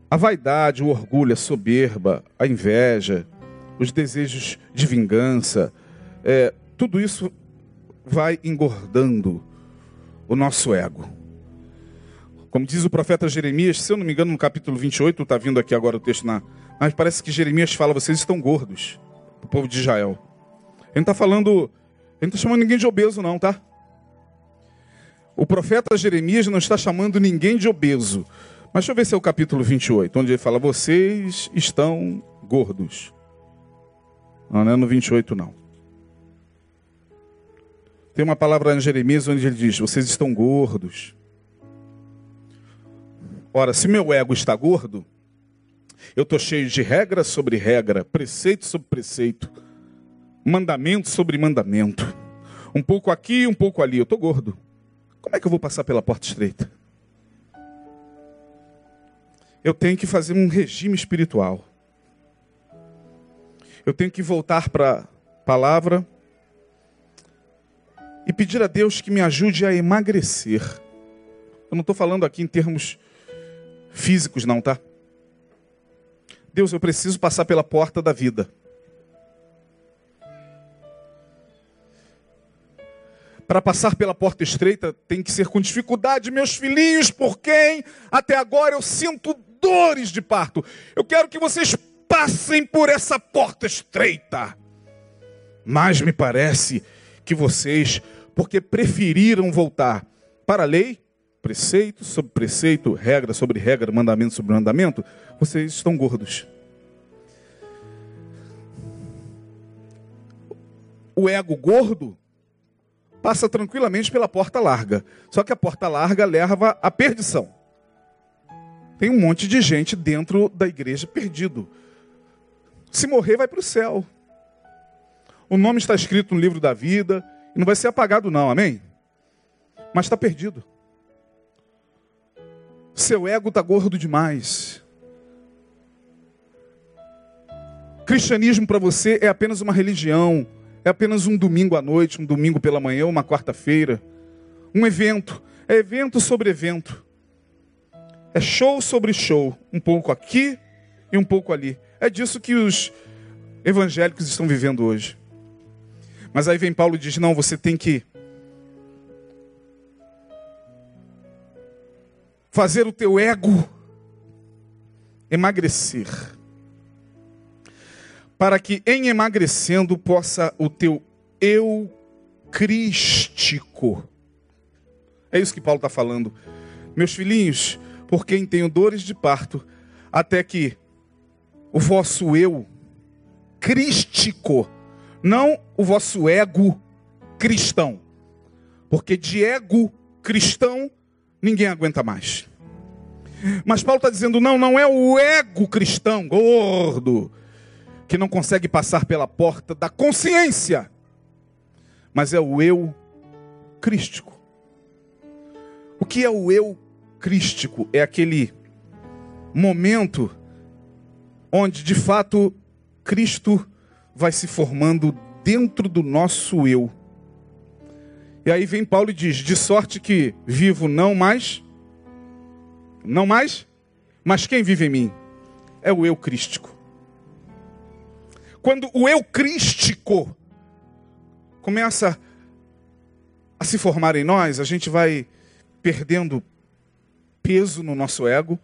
A vaidade, o orgulho, a soberba, a inveja, os desejos de vingança, é, tudo isso vai engordando o nosso ego. Como diz o profeta Jeremias, se eu não me engano, no capítulo 28, está vindo aqui agora o texto na. Mas parece que Jeremias fala: vocês estão gordos, o povo de Israel. Ele não está falando, ele não está chamando ninguém de obeso, não, tá? O profeta Jeremias não está chamando ninguém de obeso. Mas deixa eu ver se é o capítulo 28, onde ele fala: vocês estão gordos. Não, não é no 28, não. Tem uma palavra em Jeremias onde ele diz: Vocês estão gordos. Ora, se meu ego está gordo, eu estou cheio de regra sobre regra, preceito sobre preceito, mandamento sobre mandamento. Um pouco aqui, um pouco ali. Eu estou gordo. Como é que eu vou passar pela porta estreita? Eu tenho que fazer um regime espiritual. Eu tenho que voltar para a palavra e pedir a Deus que me ajude a emagrecer. Eu não estou falando aqui em termos físicos, não, tá? Deus, eu preciso passar pela porta da vida. Para passar pela porta estreita tem que ser com dificuldade, meus filhinhos, por quem até agora eu sinto dores de parto. Eu quero que vocês passem por essa porta estreita. Mas me parece que vocês, porque preferiram voltar para a lei, preceito sobre preceito, regra sobre regra, mandamento sobre mandamento, vocês estão gordos. O ego gordo passa tranquilamente pela porta larga. Só que a porta larga leva à perdição. Tem um monte de gente dentro da igreja perdido. Se morrer, vai para o céu. O nome está escrito no livro da vida e não vai ser apagado, não, amém? Mas está perdido. Seu ego está gordo demais. Cristianismo para você é apenas uma religião, é apenas um domingo à noite, um domingo pela manhã, uma quarta-feira, um evento, é evento sobre evento. É show sobre show, um pouco aqui e um pouco ali. É disso que os evangélicos estão vivendo hoje. Mas aí vem Paulo e diz: não, você tem que fazer o teu ego emagrecer. Para que em emagrecendo possa o teu eu crístico. É isso que Paulo está falando. Meus filhinhos, por quem tenho dores de parto, até que o vosso eu crístico, não o vosso ego cristão. Porque de ego cristão ninguém aguenta mais. Mas Paulo está dizendo: não, não é o ego cristão gordo que não consegue passar pela porta da consciência, mas é o eu crístico. O que é o eu crístico? É aquele momento onde de fato Cristo vai se formando dentro do nosso eu. E aí vem Paulo e diz: de sorte que vivo não mais não mais? Mas quem vive em mim? É o eu crístico. Quando o eu crístico começa a se formar em nós, a gente vai perdendo peso no nosso ego,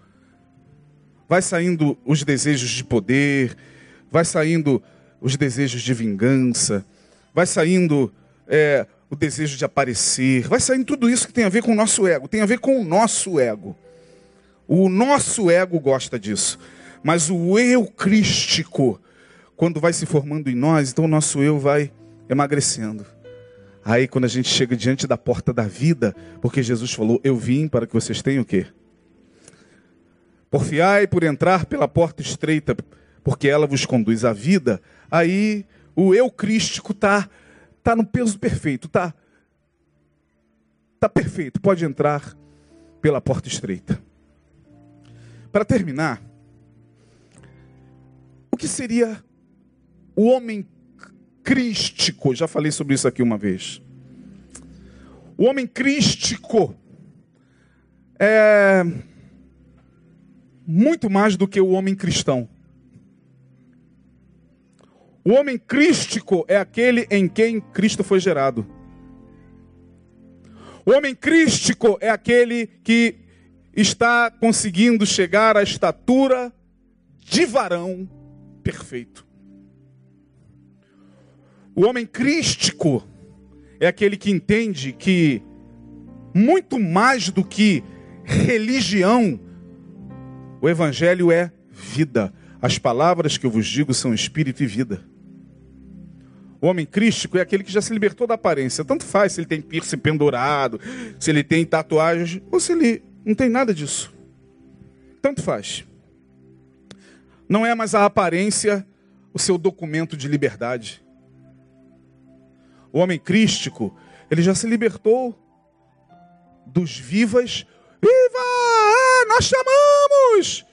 vai saindo os desejos de poder, vai saindo os desejos de vingança, vai saindo é, o desejo de aparecer, vai saindo tudo isso que tem a ver com o nosso ego, tem a ver com o nosso ego. O nosso ego gosta disso. Mas o eu crístico, quando vai se formando em nós, então o nosso eu vai emagrecendo. Aí quando a gente chega diante da porta da vida, porque Jesus falou: "Eu vim para que vocês tenham o quê? Porfiai por entrar pela porta estreita, porque ela vos conduz à vida". Aí o eu crístico tá tá no peso perfeito, tá tá perfeito, pode entrar pela porta estreita. Para terminar, o que seria o homem crístico? Já falei sobre isso aqui uma vez. O homem crístico é muito mais do que o homem cristão. O homem crístico é aquele em quem Cristo foi gerado. O homem crístico é aquele que está conseguindo chegar à estatura de varão perfeito. O homem crístico é aquele que entende que muito mais do que religião, o evangelho é vida. As palavras que eu vos digo são espírito e vida. O homem crístico é aquele que já se libertou da aparência. Tanto faz se ele tem piercing pendurado, se ele tem tatuagens, ou se ele não tem nada disso. Tanto faz. Não é mais a aparência o seu documento de liberdade. O homem crístico, ele já se libertou dos vivas. Viva! É, nós chamamos!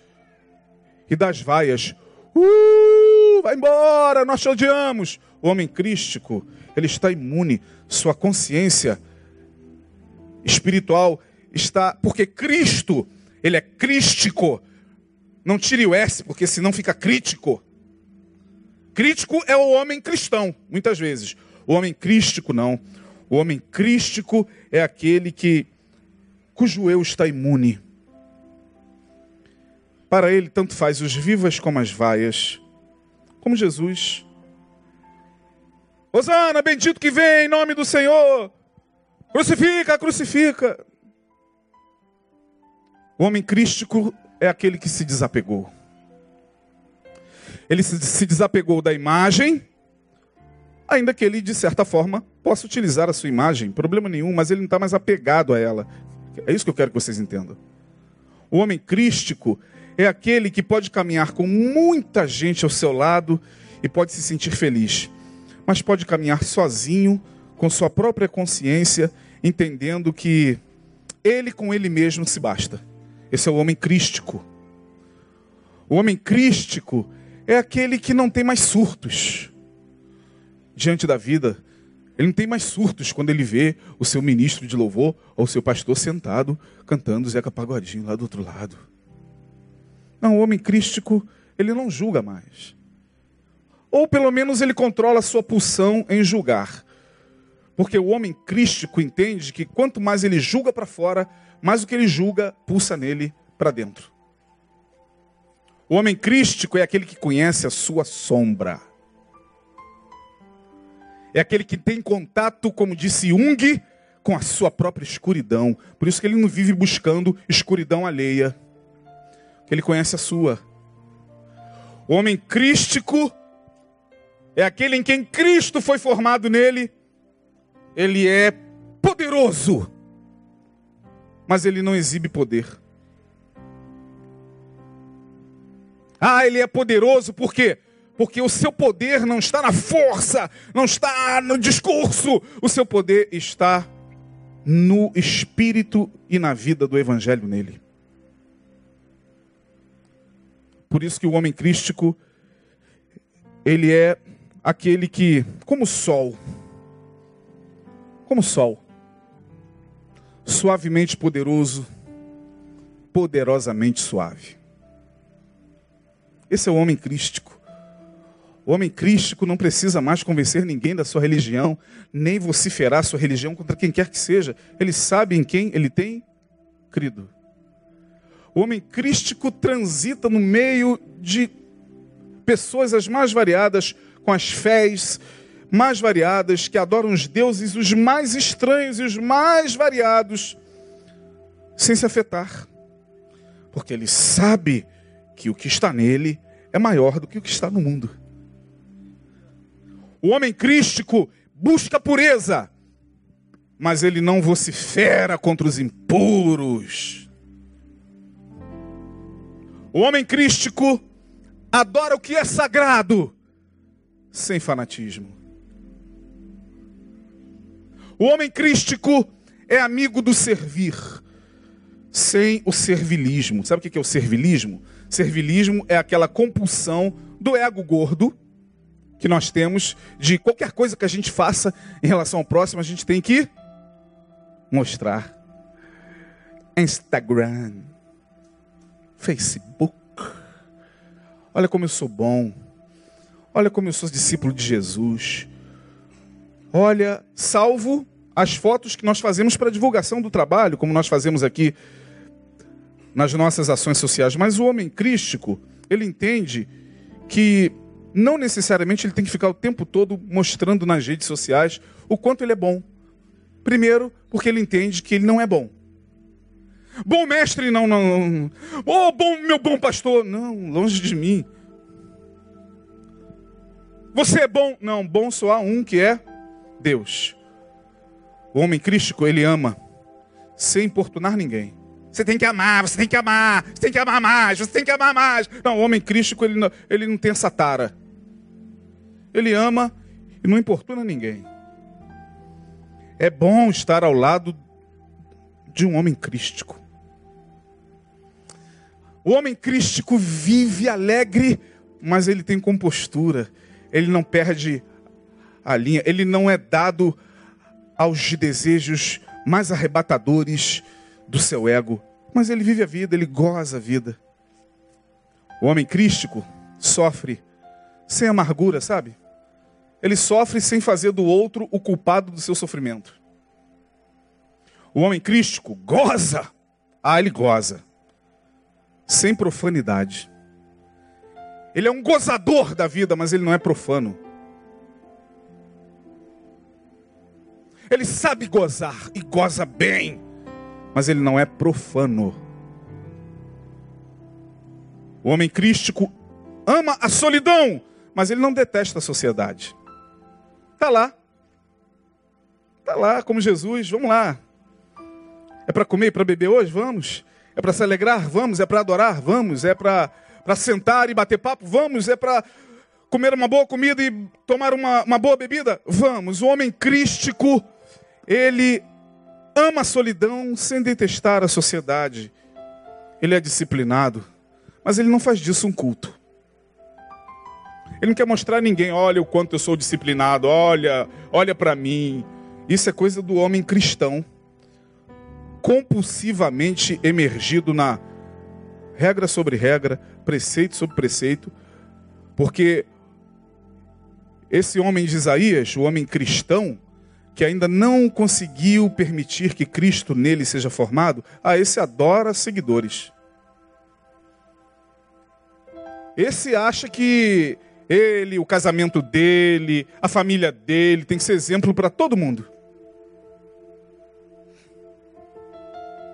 E das vaias. Uh, vai embora, nós te odiamos. O homem crístico, ele está imune. Sua consciência espiritual está. Porque Cristo, ele é crístico. Não tire o S, porque senão fica crítico. Crítico é o homem cristão, muitas vezes. O homem crístico não. O homem crístico é aquele que cujo eu está imune. Para ele, tanto faz os vivas como as vaias, como Jesus. Osana, bendito que vem em nome do Senhor. Crucifica, crucifica. O homem crístico é aquele que se desapegou. Ele se desapegou da imagem, ainda que ele, de certa forma, possa utilizar a sua imagem, problema nenhum, mas ele não está mais apegado a ela. É isso que eu quero que vocês entendam. O homem crístico é aquele que pode caminhar com muita gente ao seu lado e pode se sentir feliz, mas pode caminhar sozinho, com sua própria consciência, entendendo que ele com ele mesmo se basta. Esse é o homem crístico. O homem crístico é aquele que não tem mais surtos diante da vida. Ele não tem mais surtos quando ele vê o seu ministro de louvor ou o seu pastor sentado cantando Zeca Pagodinho lá do outro lado. Não, o homem crístico, ele não julga mais. Ou pelo menos ele controla a sua pulsão em julgar. Porque o homem crístico entende que quanto mais ele julga para fora, mais o que ele julga pulsa nele para dentro. O homem crístico é aquele que conhece a sua sombra. É aquele que tem contato, como disse Jung, com a sua própria escuridão. Por isso que ele não vive buscando escuridão alheia. Ele conhece a sua. O homem crístico é aquele em quem Cristo foi formado nele. Ele é poderoso, mas ele não exibe poder. Ah, ele é poderoso por quê? Porque o seu poder não está na força, não está no discurso, o seu poder está no espírito e na vida do evangelho nele. Por isso que o homem crístico ele é aquele que, como o sol, como o sol, suavemente poderoso, poderosamente suave. Esse é o homem crístico. O homem crístico não precisa mais convencer ninguém da sua religião, nem vociferar sua religião contra quem quer que seja. Ele sabe em quem ele tem crido. O homem crístico transita no meio de pessoas as mais variadas, com as fés mais variadas, que adoram os deuses os mais estranhos e os mais variados, sem se afetar. Porque ele sabe que o que está nele é maior do que o que está no mundo. O homem crístico busca pureza, mas ele não vocifera contra os impuros. O homem crístico adora o que é sagrado, sem fanatismo. O homem crístico é amigo do servir, sem o servilismo. Sabe o que é o servilismo? Servilismo é aquela compulsão do ego gordo que nós temos de qualquer coisa que a gente faça em relação ao próximo, a gente tem que mostrar. Instagram, Facebook. Olha como eu sou bom. Olha como eu sou discípulo de Jesus. Olha, salvo as fotos que nós fazemos para divulgação do trabalho, como nós fazemos aqui nas nossas ações sociais. Mas o homem crístico, ele entende que não necessariamente ele tem que ficar o tempo todo mostrando nas redes sociais o quanto ele é bom. Primeiro, porque ele entende que ele não é bom. Bom mestre, não, não. não. Oh, bom, meu bom pastor. Não, longe de mim. Você é bom? Não, bom só há um que é Deus. O homem crístico, ele ama sem importunar ninguém. Você tem que amar, você tem que amar, você tem que amar mais, você tem que amar mais. Não, o homem crístico, ele não, ele não tem essa tara. Ele ama e não importuna ninguém. É bom estar ao lado de um homem crístico. O homem crístico vive alegre, mas ele tem compostura ele não perde a linha, ele não é dado aos desejos mais arrebatadores do seu ego, mas ele vive a vida, ele goza a vida. O homem crístico sofre sem amargura, sabe? Ele sofre sem fazer do outro o culpado do seu sofrimento. O homem crístico goza, ah, ele goza, sem profanidade. Ele é um gozador da vida, mas ele não é profano. Ele sabe gozar e goza bem, mas ele não é profano. O homem crístico ama a solidão, mas ele não detesta a sociedade. Está lá. Está lá, como Jesus, vamos lá. É para comer e para beber hoje? Vamos. É para se alegrar? Vamos. É para adorar? Vamos. É para para sentar e bater papo? Vamos. É para comer uma boa comida e tomar uma, uma boa bebida? Vamos. O homem crístico, ele ama a solidão sem detestar a sociedade. Ele é disciplinado, mas ele não faz disso um culto. Ele não quer mostrar a ninguém, olha o quanto eu sou disciplinado, olha, olha para mim. Isso é coisa do homem cristão, compulsivamente emergido na regra sobre regra, preceito sobre preceito, porque esse homem de Isaías, o homem cristão, que ainda não conseguiu permitir que Cristo nele seja formado, a esse adora seguidores. Esse acha que ele, o casamento dele, a família dele tem que ser exemplo para todo mundo.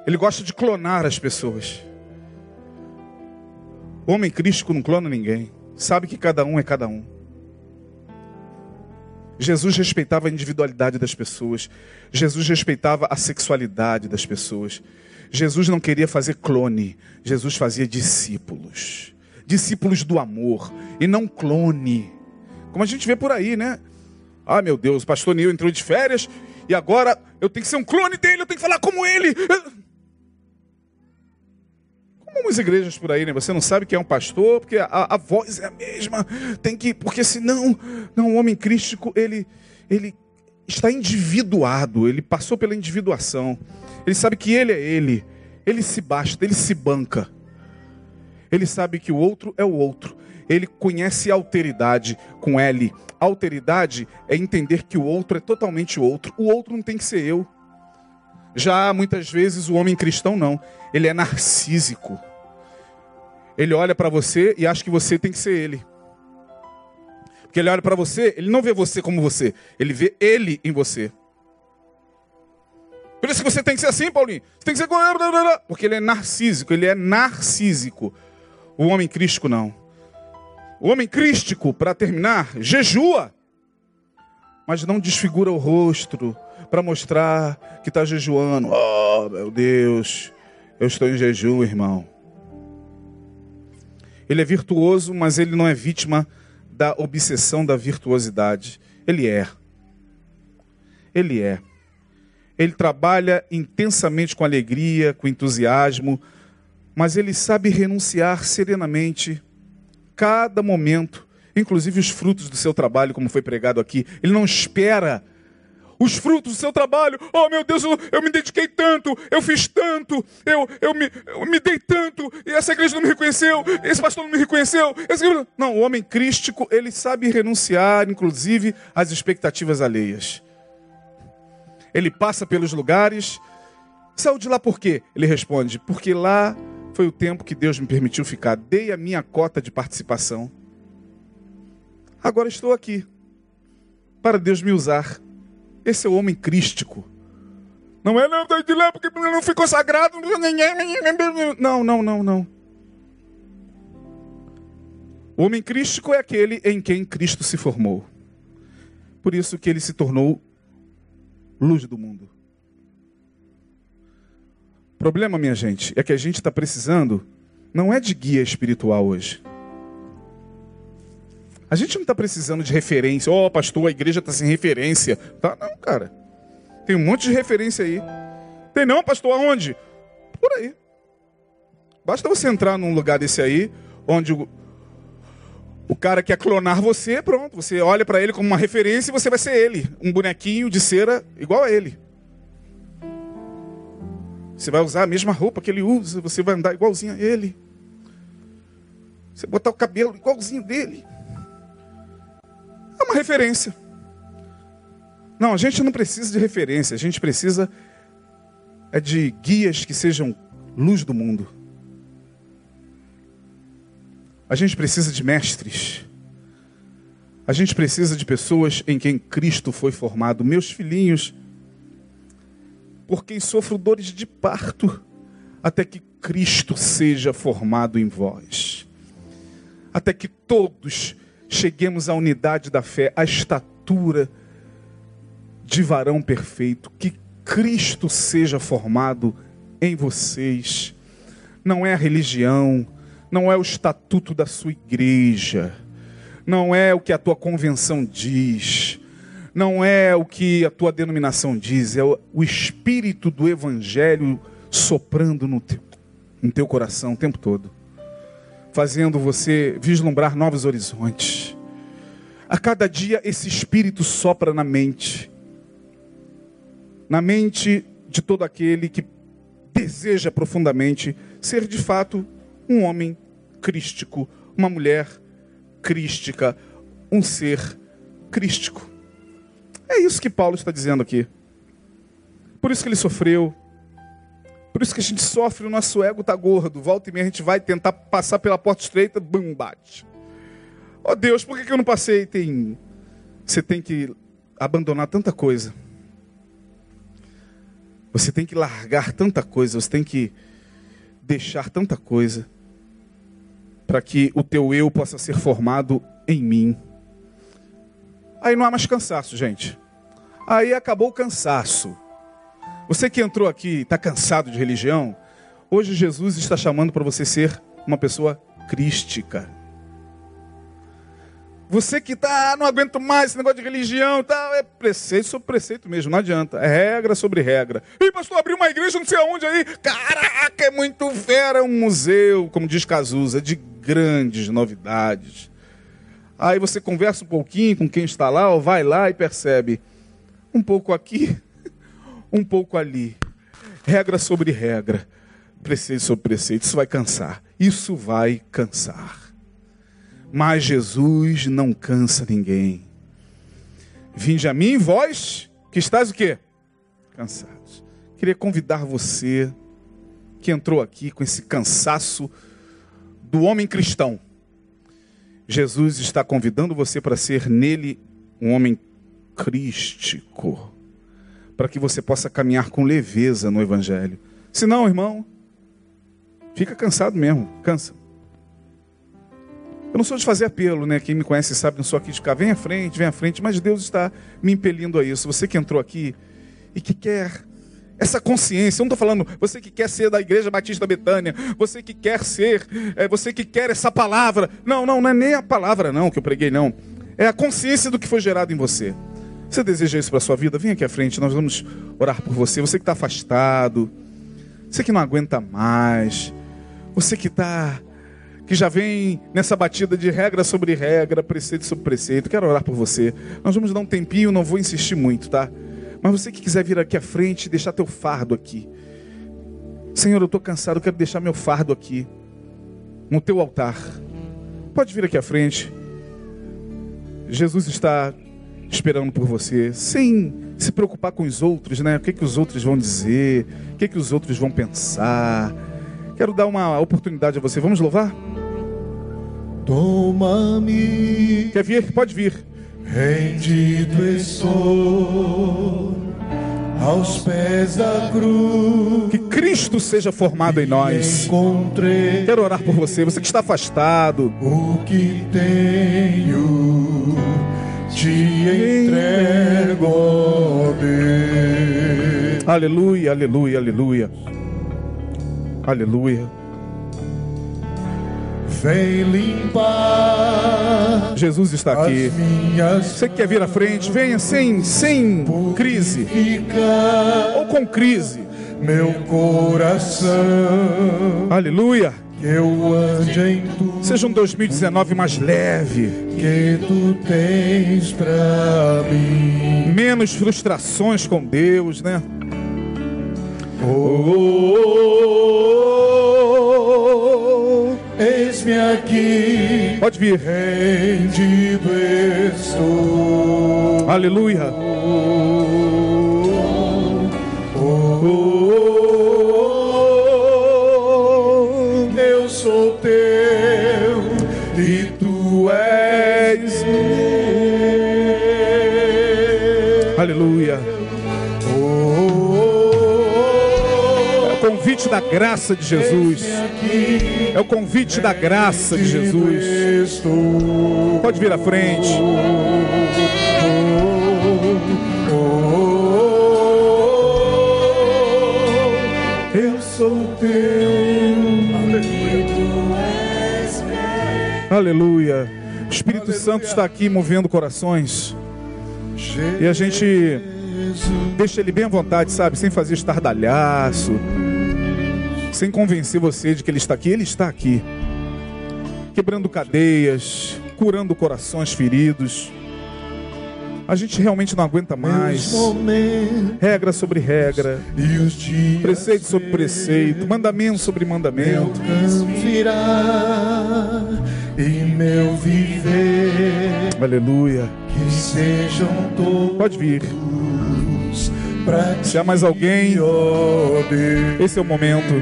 Ele gosta de clonar as pessoas. O homem crístico não clona ninguém. Sabe que cada um é cada um. Jesus respeitava a individualidade das pessoas. Jesus respeitava a sexualidade das pessoas. Jesus não queria fazer clone. Jesus fazia discípulos. Discípulos do amor e não clone. Como a gente vê por aí, né? Ah, meu Deus, o pastor Neil entrou de férias e agora eu tenho que ser um clone dele, eu tenho que falar como ele. Como umas igrejas por aí, né? Você não sabe quem é um pastor, porque a, a voz é a mesma. Tem que. Porque senão. Não, o homem crístico, ele, ele está individuado, ele passou pela individuação. Ele sabe que ele é ele. Ele se basta, ele se banca. Ele sabe que o outro é o outro. Ele conhece alteridade com L. Alteridade é entender que o outro é totalmente outro. O outro não tem que ser eu. Já muitas vezes o homem cristão não, ele é narcísico. Ele olha para você e acha que você tem que ser ele. Porque ele olha para você, ele não vê você como você, ele vê ele em você. Por isso que você tem que ser assim, Paulinho. Você tem que ser porque ele é narcísico, ele é narcísico. O homem crístico não. O homem crístico, para terminar, jejua, mas não desfigura o rosto, para mostrar que está jejuando. Oh, meu Deus, eu estou em jejum, irmão. Ele é virtuoso, mas ele não é vítima da obsessão da virtuosidade. Ele é. Ele é. Ele trabalha intensamente com alegria, com entusiasmo, mas ele sabe renunciar serenamente cada momento, inclusive os frutos do seu trabalho, como foi pregado aqui. Ele não espera os frutos do seu trabalho. Oh, meu Deus, eu, eu me dediquei tanto, eu fiz tanto, eu, eu, me, eu me dei tanto, e essa igreja não me reconheceu, esse pastor não me reconheceu. Esse... Não, o homem crístico, ele sabe renunciar, inclusive, às expectativas alheias. Ele passa pelos lugares. Saiu de lá por quê? Ele responde: porque lá foi o tempo que Deus me permitiu ficar. Dei a minha cota de participação. Agora estou aqui para Deus me usar. Esse é o homem crístico. Não é, não, de lá porque não ficou sagrado. Não, não, não, não. O homem crístico é aquele em quem Cristo se formou. Por isso que ele se tornou luz do mundo. O problema, minha gente, é que a gente está precisando não é de guia espiritual hoje. A gente não está precisando de referência. Ó, oh, pastor, a igreja está sem referência. Tá, não, cara. Tem um monte de referência aí. Tem não, pastor, aonde? Por aí. Basta você entrar num lugar desse aí, onde o, o cara quer clonar você, pronto. Você olha para ele como uma referência e você vai ser ele. Um bonequinho de cera igual a ele. Você vai usar a mesma roupa que ele usa, você vai andar igualzinho a ele. Você botar o cabelo igualzinho dele uma referência. Não, a gente não precisa de referência, a gente precisa é de guias que sejam luz do mundo. A gente precisa de mestres. A gente precisa de pessoas em quem Cristo foi formado. Meus filhinhos, por quem sofro dores de parto, até que Cristo seja formado em vós. Até que todos cheguemos à unidade da fé, à estatura de varão perfeito, que Cristo seja formado em vocês. Não é a religião, não é o estatuto da sua igreja, não é o que a tua convenção diz, não é o que a tua denominação diz, é o espírito do evangelho soprando no teu, no teu coração o tempo todo fazendo você vislumbrar novos horizontes. A cada dia esse espírito sopra na mente. Na mente de todo aquele que deseja profundamente ser de fato um homem crístico, uma mulher crística, um ser crístico. É isso que Paulo está dizendo aqui. Por isso que ele sofreu. Por isso que a gente sofre, o nosso ego está gordo. Volta e meia a gente vai tentar passar pela porta estreita, bum, bate. Oh Deus, por que eu não passei? Tem... Você tem que abandonar tanta coisa. Você tem que largar tanta coisa, você tem que deixar tanta coisa para que o teu eu possa ser formado em mim. Aí não há mais cansaço, gente. Aí acabou o cansaço. Você que entrou aqui está cansado de religião, hoje Jesus está chamando para você ser uma pessoa crística. Você que está, ah, não aguento mais esse negócio de religião, tá, é preceito sobre preceito mesmo, não adianta. É regra sobre regra. E pastor, abriu uma igreja não sei aonde aí. Caraca, é muito fera, é um museu, como diz Cazuza, de grandes novidades. Aí você conversa um pouquinho com quem está lá, ou vai lá e percebe um pouco aqui, um pouco ali. Regra sobre regra, preceito sobre preceito. Isso vai cansar. Isso vai cansar. Mas Jesus não cansa ninguém. Vinde a mim, vós, que estás o quê? Cansados. Queria convidar você que entrou aqui com esse cansaço do homem cristão. Jesus está convidando você para ser nele um homem crístico, para que você possa caminhar com leveza no evangelho. Se não, irmão, fica cansado mesmo, cansa. Eu não sou de fazer apelo, né? Quem me conhece sabe, não sou aqui de ficar, vem à frente, vem à frente, mas Deus está me impelindo a isso. Você que entrou aqui e que quer essa consciência, eu não estou falando você que quer ser da Igreja Batista Betânia, você que quer ser, é, você que quer essa palavra. Não, não, não é nem a palavra não que eu preguei, não. É a consciência do que foi gerado em você. Você deseja isso para sua vida? Vem aqui à frente, nós vamos orar por você. Você que está afastado, você que não aguenta mais, você que está que já vem nessa batida de regra sobre regra, preceito sobre preceito. Quero orar por você. Nós vamos dar um tempinho, não vou insistir muito, tá? Mas você que quiser vir aqui à frente deixar teu fardo aqui. Senhor, eu estou cansado, quero deixar meu fardo aqui, no teu altar. Pode vir aqui à frente. Jesus está esperando por você, sem se preocupar com os outros, né? O que, que os outros vão dizer, o que, que os outros vão pensar. Quero dar uma oportunidade a você. Vamos louvar? Toma-me. Quer vir? Pode vir. Rendido estou aos pés da cruz. Que Cristo seja formado em nós. Encontrei Quero orar por você, você que está afastado. o que tenho, te entrego, ó Deus. Aleluia, aleluia, aleluia. Aleluia. Vem limpar Jesus está aqui. Você que quer vir à frente, venha sem, sem crise. Ou com crise. meu coração. Aleluia. Que eu ande em tudo Seja um 2019 mais leve. que tu tens pra mim. Menos frustrações com Deus, né? Oh, eis-me aqui, Pode vir. rendido estou. Aleluia. Oh, Aleluia. É o convite da graça de Jesus. É o convite da graça de Jesus. Pode vir à frente. Eu sou teu. Aleluia. O Espírito Santo está aqui movendo corações. E a gente deixa ele bem à vontade, sabe? Sem fazer estardalhaço. Sem convencer você de que ele está aqui. Ele está aqui. Quebrando cadeias, curando corações feridos. A gente realmente não aguenta mais. Regra sobre regra, preceito sobre preceito, mandamento sobre mandamento. virá e meu viver Aleluia. Que sejam todos Pode vir. pra Se há mais alguém, esse é o momento.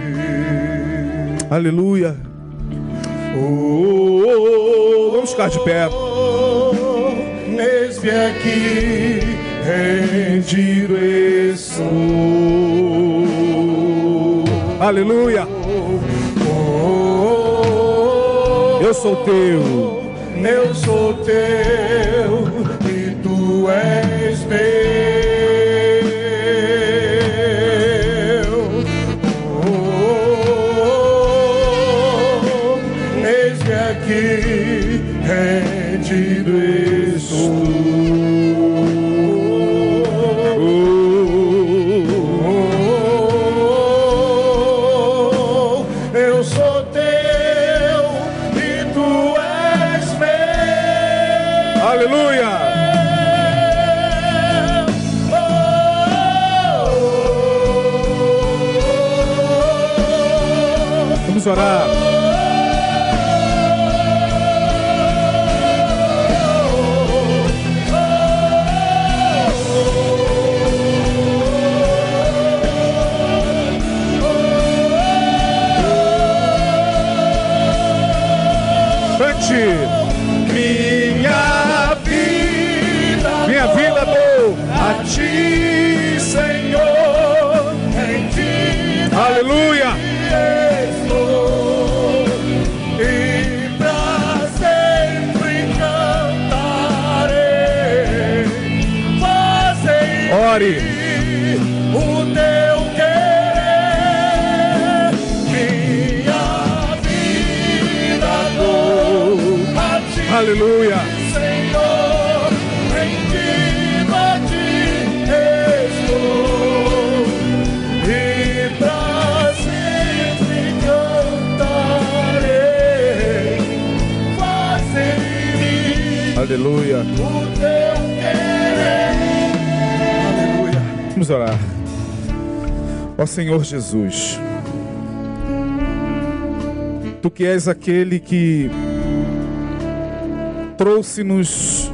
Aleluia. Oh, oh, oh, oh. Vamos ficar de pé. Eis-me aqui, rendido estou. Aleluia. Eu sou teu. Eu sou teu e tu és meu. Ore. o teu querer, minha vida dou a ti. Aleluia. Senhor, rendido a ti estou e pra sempre cantarei. Aleluia. Vamos orar. Ó Senhor Jesus, Tu que és aquele que trouxe-nos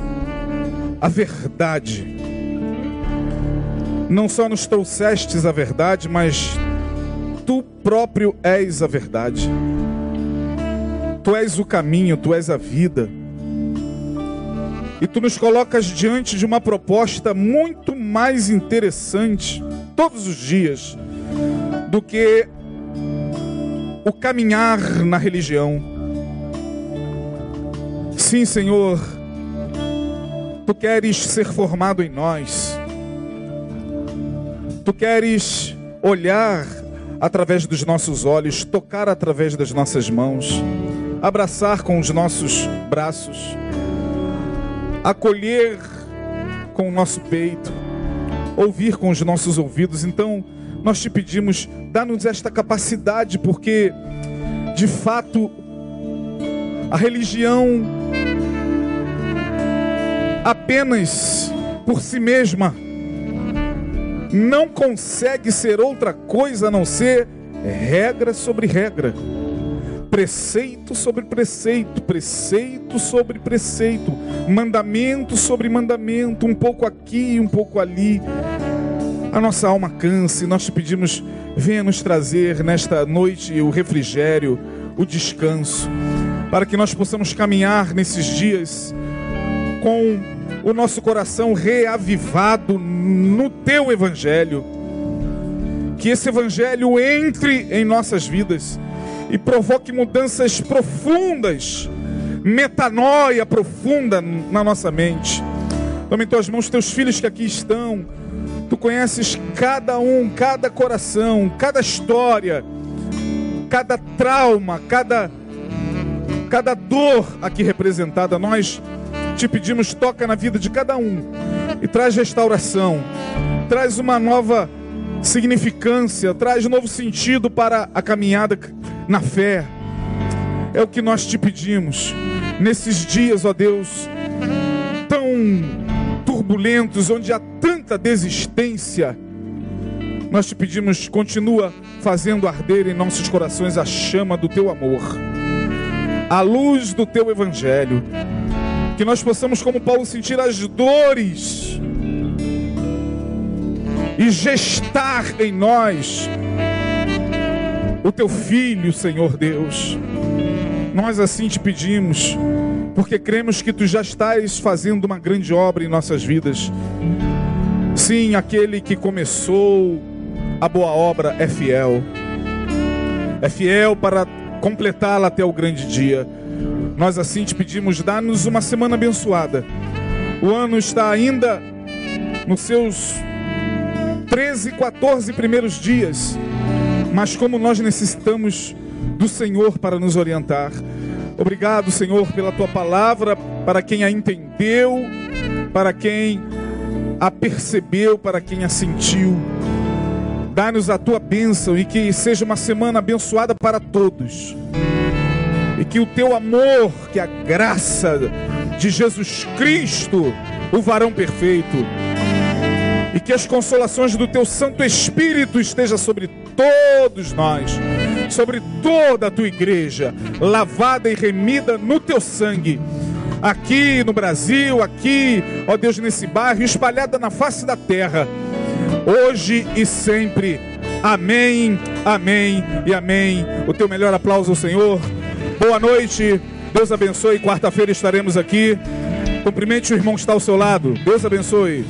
a verdade. Não só nos trouxestes a verdade, mas Tu próprio és a verdade. Tu és o caminho, Tu és a vida. E Tu nos colocas diante de uma proposta muito mais interessante todos os dias do que o caminhar na religião. Sim, Senhor, Tu queres ser formado em nós. Tu queres olhar através dos nossos olhos, tocar através das nossas mãos, abraçar com os nossos braços, acolher com o nosso peito, ouvir com os nossos ouvidos. Então, nós te pedimos, dá-nos esta capacidade, porque de fato a religião apenas por si mesma não consegue ser outra coisa a não ser regra sobre regra, preceito sobre preceito, preceito sobre preceito, mandamento sobre mandamento, um pouco aqui, um pouco ali. A nossa alma cansa e nós te pedimos, venha nos trazer nesta noite o refrigério, o descanso, para que nós possamos caminhar nesses dias com o nosso coração reavivado no teu evangelho. Que esse evangelho entre em nossas vidas e provoque mudanças profundas, metanoia profunda na nossa mente. Toma em tuas mãos teus filhos que aqui estão. Tu conheces cada um, cada coração, cada história, cada trauma, cada cada dor aqui representada. Nós te pedimos, toca na vida de cada um e traz restauração, traz uma nova significância, traz novo sentido para a caminhada na fé. É o que nós te pedimos. Nesses dias, ó Deus, tão turbulentos, onde há tanta desistência, nós te pedimos, continua fazendo arder em nossos corações a chama do teu amor, a luz do teu evangelho, que nós possamos, como Paulo, sentir as dores e gestar em nós o teu filho, Senhor Deus. Nós assim te pedimos, porque cremos que tu já estás fazendo uma grande obra em nossas vidas. Sim, aquele que começou a boa obra é fiel. É fiel para completá-la até o grande dia. Nós assim te pedimos, dá-nos uma semana abençoada. O ano está ainda nos seus 13, 14 primeiros dias. Mas como nós necessitamos do Senhor para nos orientar. Obrigado, Senhor, pela tua palavra, para quem a entendeu, para quem a percebeu, para quem a sentiu. Dá-nos a tua bênção e que seja uma semana abençoada para todos. E que o teu amor, que a graça de Jesus Cristo, o varão perfeito, e que as consolações do teu Santo Espírito esteja sobre todos nós, sobre toda a tua igreja, lavada e remida no teu sangue. Aqui no Brasil, aqui, ó Deus, nesse bairro, espalhada na face da terra, hoje e sempre. Amém, amém e amém. O teu melhor aplauso ao Senhor. Boa noite, Deus abençoe. Quarta-feira estaremos aqui. Cumprimente o irmão que está ao seu lado. Deus abençoe.